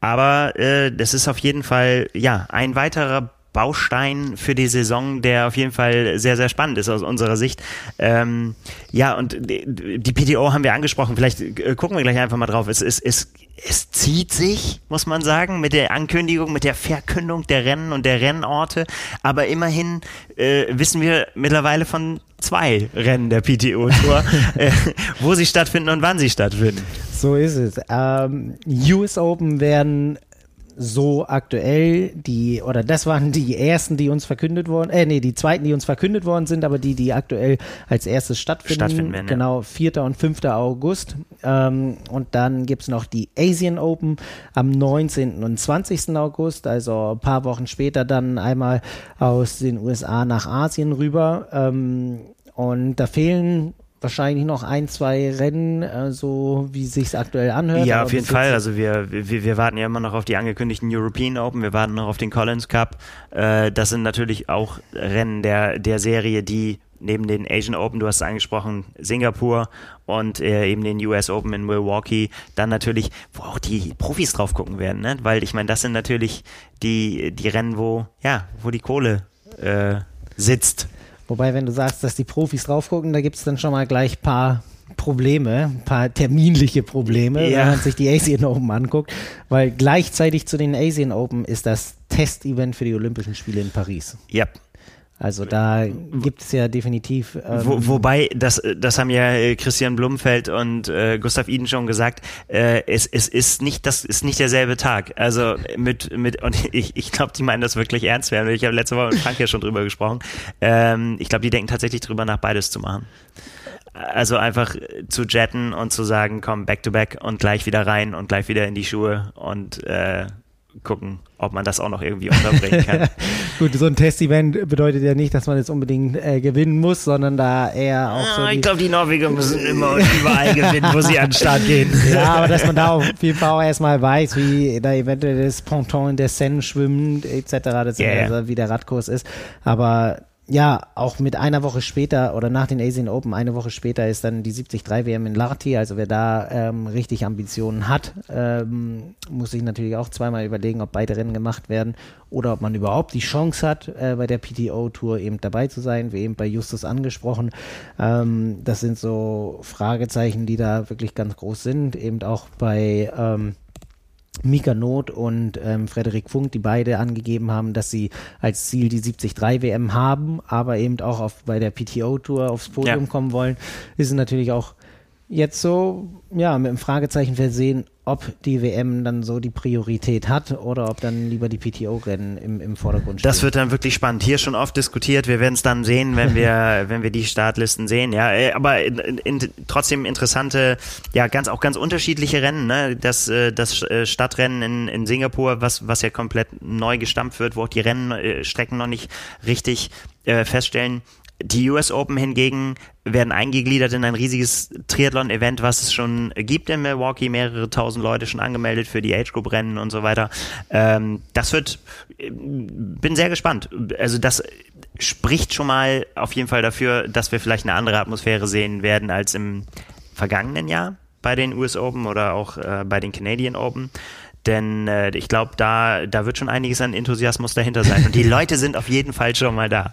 Aber äh, das ist auf jeden Fall ja ein weiterer Baustein für die Saison, der auf jeden Fall sehr, sehr spannend ist aus unserer Sicht. Ähm, ja, und die PTO haben wir angesprochen, vielleicht äh, gucken wir gleich einfach mal drauf. Es, es, es, es zieht sich, muss man sagen, mit der Ankündigung, mit der Verkündung der Rennen und der Rennorte, aber immerhin äh, wissen wir mittlerweile von zwei Rennen der PTO-Tour, äh, wo sie stattfinden und wann sie stattfinden. So ist es. Ähm, US Open werden so aktuell die oder das waren die ersten, die uns verkündet wurden, äh nee, die zweiten, die uns verkündet worden sind, aber die, die aktuell als erstes stattfinden. stattfinden werden, genau, 4. und 5. August. Ähm, und dann gibt's noch die Asian Open am 19. und 20. August, also ein paar Wochen später dann einmal aus den USA nach Asien rüber. Ähm, und da fehlen wahrscheinlich noch ein, zwei Rennen, äh, so wie es sich aktuell anhört. Ja, auf jeden Fall. Also wir, wir, wir warten ja immer noch auf die angekündigten European Open, wir warten noch auf den Collins Cup. Äh, das sind natürlich auch Rennen der, der Serie, die neben den Asian Open, du hast es angesprochen, Singapur und äh, eben den US Open in Milwaukee, dann natürlich, wo auch die Profis drauf gucken werden, ne? Weil ich meine, das sind natürlich die, die Rennen, wo, ja, wo die Kohle äh, sitzt. Wobei, wenn du sagst, dass die Profis drauf gucken, da gibt es dann schon mal gleich ein paar Probleme, ein paar terminliche Probleme, ja. wenn man sich die Asian Open anguckt, weil gleichzeitig zu den Asian Open ist das Testevent für die Olympischen Spiele in Paris. Ja. Also da gibt es ja definitiv. Ähm Wo, wobei, das, das haben ja äh, Christian Blumfeld und äh, Gustav Iden schon gesagt, äh, es, es ist nicht das ist nicht derselbe Tag. Also mit, mit und ich, ich glaube, die meinen das wirklich ernst werden. Ich habe letzte Woche mit Frank ja schon drüber gesprochen. Ähm, ich glaube, die denken tatsächlich drüber nach, beides zu machen. Also einfach zu jetten und zu sagen, komm, back to back und gleich wieder rein und gleich wieder in die Schuhe und äh, gucken, ob man das auch noch irgendwie unterbringen kann. Gut, so ein Test-Event bedeutet ja nicht, dass man jetzt unbedingt äh, gewinnen muss, sondern da eher auch so. Ah, ich glaube, die Norweger müssen immer und überall gewinnen, wo sie an den Start gehen. Ja, aber dass man da auf jeden Fall auch erstmal weiß, wie da eventuell das Ponton in der Seine schwimmt, etc., das yeah. also, wie der Radkurs ist. Aber ja, auch mit einer Woche später oder nach den Asian Open, eine Woche später ist dann die 73 WM in Larti. Also wer da ähm, richtig Ambitionen hat, ähm, muss sich natürlich auch zweimal überlegen, ob beide Rennen gemacht werden oder ob man überhaupt die Chance hat, äh, bei der PTO-Tour eben dabei zu sein, wie eben bei Justus angesprochen. Ähm, das sind so Fragezeichen, die da wirklich ganz groß sind. Eben auch bei ähm, Mika Not und ähm, Frederik Funk, die beide angegeben haben, dass sie als Ziel die 73 WM haben, aber eben auch auf, bei der PTO-Tour aufs Podium ja. kommen wollen, ist natürlich auch jetzt so, ja, mit einem Fragezeichen versehen, ob die WM dann so die Priorität hat oder ob dann lieber die PTO-Rennen im, im Vordergrund stehen. Das wird dann wirklich spannend. Hier schon oft diskutiert. Wir werden es dann sehen, wenn wir, wenn wir die Startlisten sehen. Ja, äh, aber in, in, trotzdem interessante, ja, ganz auch ganz unterschiedliche Rennen. Ne? Das, äh, das äh, Stadtrennen in, in Singapur, was, was ja komplett neu gestampft wird, wo auch die Rennstrecken noch nicht richtig äh, feststellen die US Open hingegen werden eingegliedert in ein riesiges Triathlon-Event, was es schon gibt in Milwaukee, mehrere tausend Leute schon angemeldet für die Age Group Rennen und so weiter. Ähm, das wird, bin sehr gespannt. Also das spricht schon mal auf jeden Fall dafür, dass wir vielleicht eine andere Atmosphäre sehen werden als im vergangenen Jahr bei den US Open oder auch äh, bei den Canadian Open. Denn äh, ich glaube, da, da wird schon einiges an Enthusiasmus dahinter sein. Und die Leute sind auf jeden Fall schon mal da.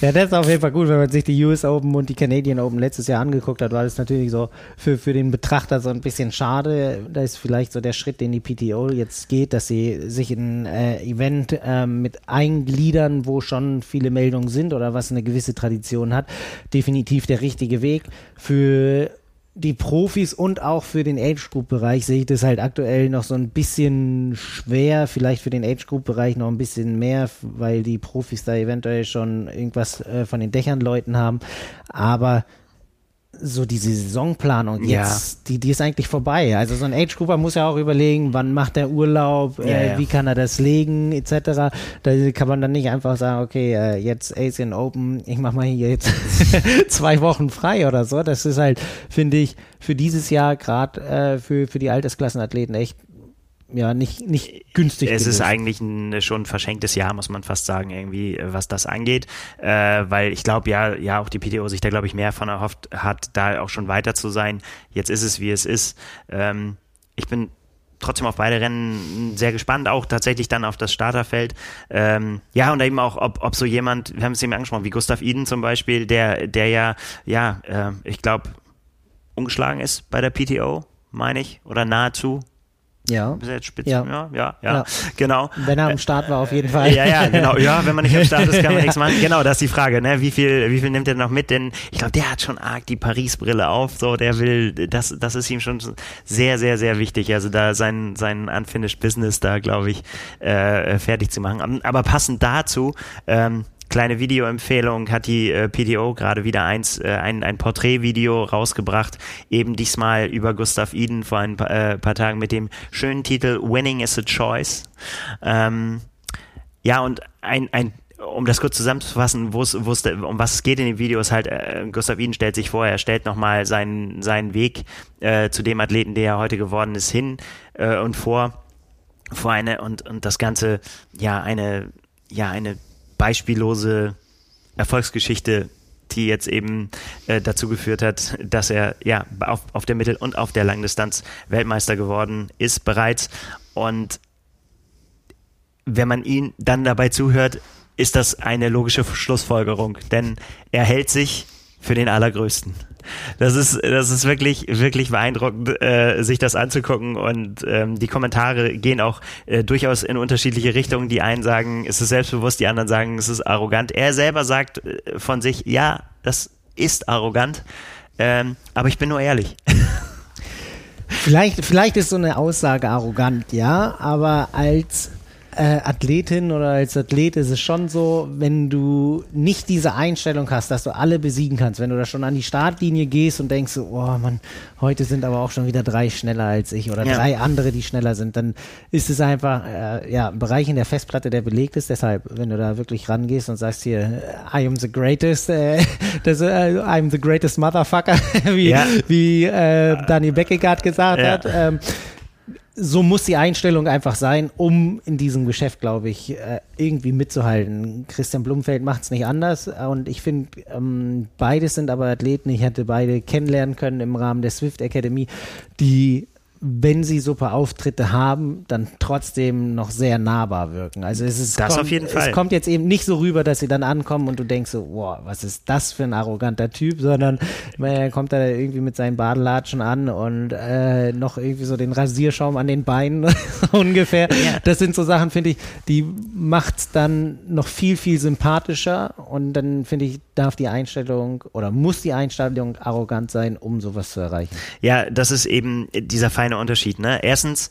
Ja, das ist auf jeden Fall gut, wenn man sich die US Open und die Canadian Open letztes Jahr angeguckt hat, war das natürlich so für, für den Betrachter so ein bisschen schade. Da ist vielleicht so der Schritt, den die PTO jetzt geht, dass sie sich in ein äh, Event äh, mit eingliedern, wo schon viele Meldungen sind oder was eine gewisse Tradition hat. Definitiv der richtige Weg. Für die Profis und auch für den Age Group Bereich sehe ich das halt aktuell noch so ein bisschen schwer, vielleicht für den Age Group Bereich noch ein bisschen mehr, weil die Profis da eventuell schon irgendwas äh, von den Dächern läuten haben, aber so diese Saisonplanung jetzt, ja. die, die ist eigentlich vorbei. Also so ein Age-Grouper muss ja auch überlegen, wann macht der Urlaub, äh, ja, wie kann er das legen, etc. Da kann man dann nicht einfach sagen, okay, äh, jetzt Asian Open, ich mach mal hier jetzt zwei Wochen frei oder so. Das ist halt, finde ich, für dieses Jahr gerade äh, für, für die Altersklassenathleten echt ja nicht, nicht günstig. Es ist eigentlich ein schon verschenktes Jahr, muss man fast sagen, irgendwie, was das angeht. Äh, weil ich glaube, ja, ja, auch die PTO sich da, glaube ich, mehr von erhofft hat, da auch schon weiter zu sein. Jetzt ist es, wie es ist. Ähm, ich bin trotzdem auf beide Rennen sehr gespannt, auch tatsächlich dann auf das Starterfeld. Ähm, ja, und eben auch, ob, ob so jemand, wir haben es eben angesprochen, wie Gustav Iden zum Beispiel, der, der ja, ja, äh, ich glaube, ungeschlagen ist bei der PTO, meine ich, oder nahezu. Ja. Bis jetzt ja. Ja, ja, ja, ja, genau. Wenn er am Start war, auf jeden Fall. Ja, ja, genau. Ja, wenn man nicht am Start ist, kann man nichts machen. Genau, das ist die Frage, ne? Wie viel, wie viel nimmt er noch mit? Denn ich glaube, der hat schon arg die Paris-Brille auf, so, der will, das, das ist ihm schon sehr, sehr, sehr wichtig. Also da sein, sein Unfinished Business da, glaube ich, äh, fertig zu machen. Aber passend dazu, ähm, kleine Videoempfehlung hat die äh, PDO gerade wieder eins, äh, ein, ein Porträtvideo rausgebracht, eben diesmal über Gustav Eden vor ein paar, äh, paar Tagen mit dem schönen Titel Winning is a Choice. Ähm, ja, und ein, ein um das kurz zusammenzufassen, wo es, um was es geht in dem Video, ist halt, äh, Gustav Iden stellt sich vor, er stellt nochmal seinen, seinen Weg äh, zu dem Athleten, der er heute geworden ist, hin äh, und vor, vor eine, und, und das Ganze, ja, eine, ja, eine beispiellose Erfolgsgeschichte, die jetzt eben äh, dazu geführt hat, dass er ja auf, auf der Mittel- und auf der Langdistanz Weltmeister geworden ist bereits. Und wenn man ihn dann dabei zuhört, ist das eine logische Schlussfolgerung, denn er hält sich für den Allergrößten. Das ist, das ist wirklich, wirklich beeindruckend, äh, sich das anzugucken. Und ähm, die Kommentare gehen auch äh, durchaus in unterschiedliche Richtungen. Die einen sagen, es ist selbstbewusst, die anderen sagen, es ist arrogant. Er selber sagt äh, von sich, ja, das ist arrogant, ähm, aber ich bin nur ehrlich. Vielleicht, vielleicht ist so eine Aussage arrogant, ja, aber als äh, Athletin oder als Athlet ist es schon so, wenn du nicht diese Einstellung hast, dass du alle besiegen kannst, wenn du da schon an die Startlinie gehst und denkst, oh Mann, heute sind aber auch schon wieder drei schneller als ich oder ja. drei andere, die schneller sind, dann ist es einfach äh, ja, ein Bereich in der Festplatte, der belegt ist. Deshalb, wenn du da wirklich rangehst und sagst hier, I am the greatest, äh, das, äh, I'm the greatest motherfucker, wie, ja. wie äh, Dani Beckegaard gesagt ja. hat, ähm, so muss die Einstellung einfach sein, um in diesem Geschäft, glaube ich, äh, irgendwie mitzuhalten. Christian Blumfeld macht es nicht anders und ich finde, ähm, beides sind aber Athleten. Ich hätte beide kennenlernen können im Rahmen der Swift Academy, die wenn sie super Auftritte haben, dann trotzdem noch sehr nahbar wirken. Also es ist das kommt, auf jeden Fall. Es kommt jetzt eben nicht so rüber, dass sie dann ankommen und du denkst so, wow, was ist das für ein arroganter Typ, sondern er kommt da irgendwie mit seinen Badelatschen an und äh, noch irgendwie so den Rasierschaum an den Beinen ungefähr. Ja. Das sind so Sachen, finde ich, die macht's dann noch viel viel sympathischer und dann finde ich darf die Einstellung oder muss die Einstellung arrogant sein, um sowas zu erreichen. Ja, das ist eben dieser Fall kleine Unterschied. Ne? Erstens,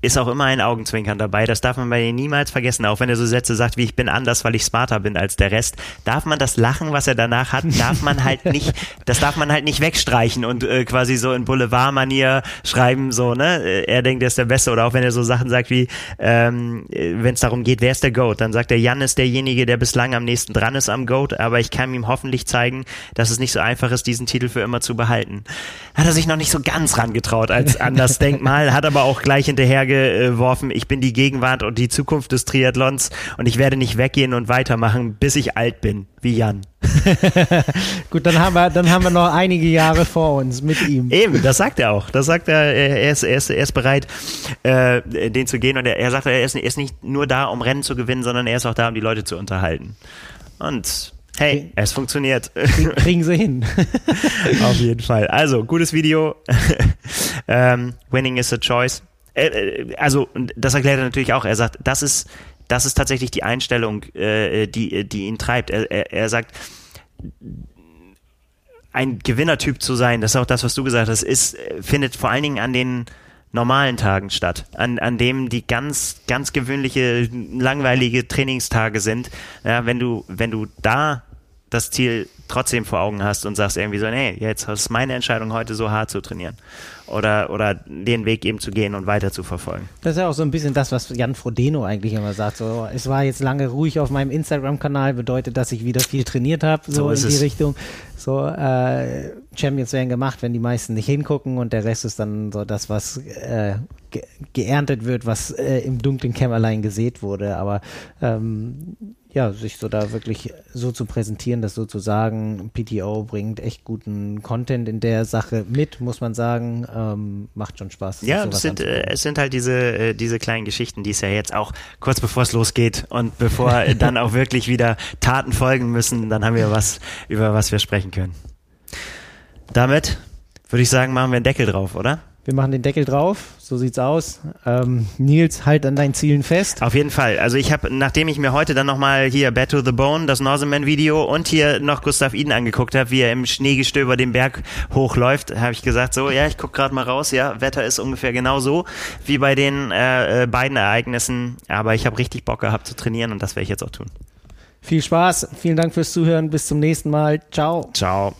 ist auch immer ein Augenzwinkern dabei. Das darf man bei ihm niemals vergessen. Auch wenn er so Sätze sagt wie ich bin anders, weil ich smarter bin als der Rest, darf man das Lachen, was er danach hat, darf man halt nicht, das darf man halt nicht wegstreichen und äh, quasi so in Boulevardmanier schreiben, so, ne? Äh, er denkt, er ist der Beste. Oder auch wenn er so Sachen sagt wie, ähm, wenn es darum geht, wer ist der Goat, dann sagt er, Jan ist derjenige, der bislang am nächsten dran ist am Goat, aber ich kann ihm hoffentlich zeigen, dass es nicht so einfach ist, diesen Titel für immer zu behalten. Hat er sich noch nicht so ganz rangetraut als an das Denkmal, hat aber auch gleich hinterher geworfen, ich bin die Gegenwart und die Zukunft des Triathlons und ich werde nicht weggehen und weitermachen, bis ich alt bin, wie Jan. Gut, dann haben wir, dann haben wir noch einige Jahre vor uns mit ihm. Eben, das sagt er auch. Das sagt er, er ist, er ist, er ist bereit, äh, den zu gehen und er, er sagt, er ist, er ist nicht nur da, um Rennen zu gewinnen, sondern er ist auch da, um die Leute zu unterhalten. Und Hey, es funktioniert. Kriegen sie hin. Auf jeden Fall. Also, gutes Video. ähm, winning is a choice. Äh, äh, also, das erklärt er natürlich auch. Er sagt, das ist, das ist tatsächlich die Einstellung, äh, die, die ihn treibt. Er, er, er sagt, ein Gewinnertyp zu sein, das ist auch das, was du gesagt hast, ist, findet vor allen Dingen an den normalen Tagen statt, an, an dem die ganz, ganz gewöhnliche, langweilige Trainingstage sind. Ja, wenn du, wenn du da das Ziel trotzdem vor Augen hast und sagst irgendwie so, nee, jetzt ist meine Entscheidung heute so hart zu trainieren oder, oder den Weg eben zu gehen und weiter zu verfolgen. Das ist ja auch so ein bisschen das, was Jan Frodeno eigentlich immer sagt. So, es war jetzt lange ruhig auf meinem Instagram-Kanal, bedeutet, dass ich wieder viel trainiert habe, so, so in die es. Richtung. So, äh, Champions werden gemacht, wenn die meisten nicht hingucken und der Rest ist dann so das, was äh, ge geerntet wird, was äh, im dunklen Kämmerlein gesät wurde. Aber ähm, ja, sich so da wirklich so zu präsentieren, das sozusagen PTO bringt echt guten Content in der Sache mit, muss man sagen, ähm, macht schon Spaß. Ja, es sind, äh, es sind halt diese, äh, diese kleinen Geschichten, die es ja jetzt auch kurz bevor es losgeht und bevor dann auch wirklich wieder Taten folgen müssen, dann haben wir was, über was wir sprechen können. Damit würde ich sagen, machen wir einen Deckel drauf, oder? Wir machen den Deckel drauf, so sieht's aus. Ähm, Nils, halt an deinen Zielen fest. Auf jeden Fall. Also ich habe, nachdem ich mir heute dann nochmal hier Bad to the Bone, das Norseman-Video und hier noch Gustav Iden angeguckt habe, wie er im Schneegestöber den Berg hochläuft, habe ich gesagt, so, ja, ich guck gerade mal raus, ja, Wetter ist ungefähr genau so wie bei den äh, äh beiden Ereignissen, aber ich habe richtig Bock gehabt zu trainieren und das werde ich jetzt auch tun. Viel Spaß, vielen Dank fürs Zuhören, bis zum nächsten Mal. Ciao. Ciao.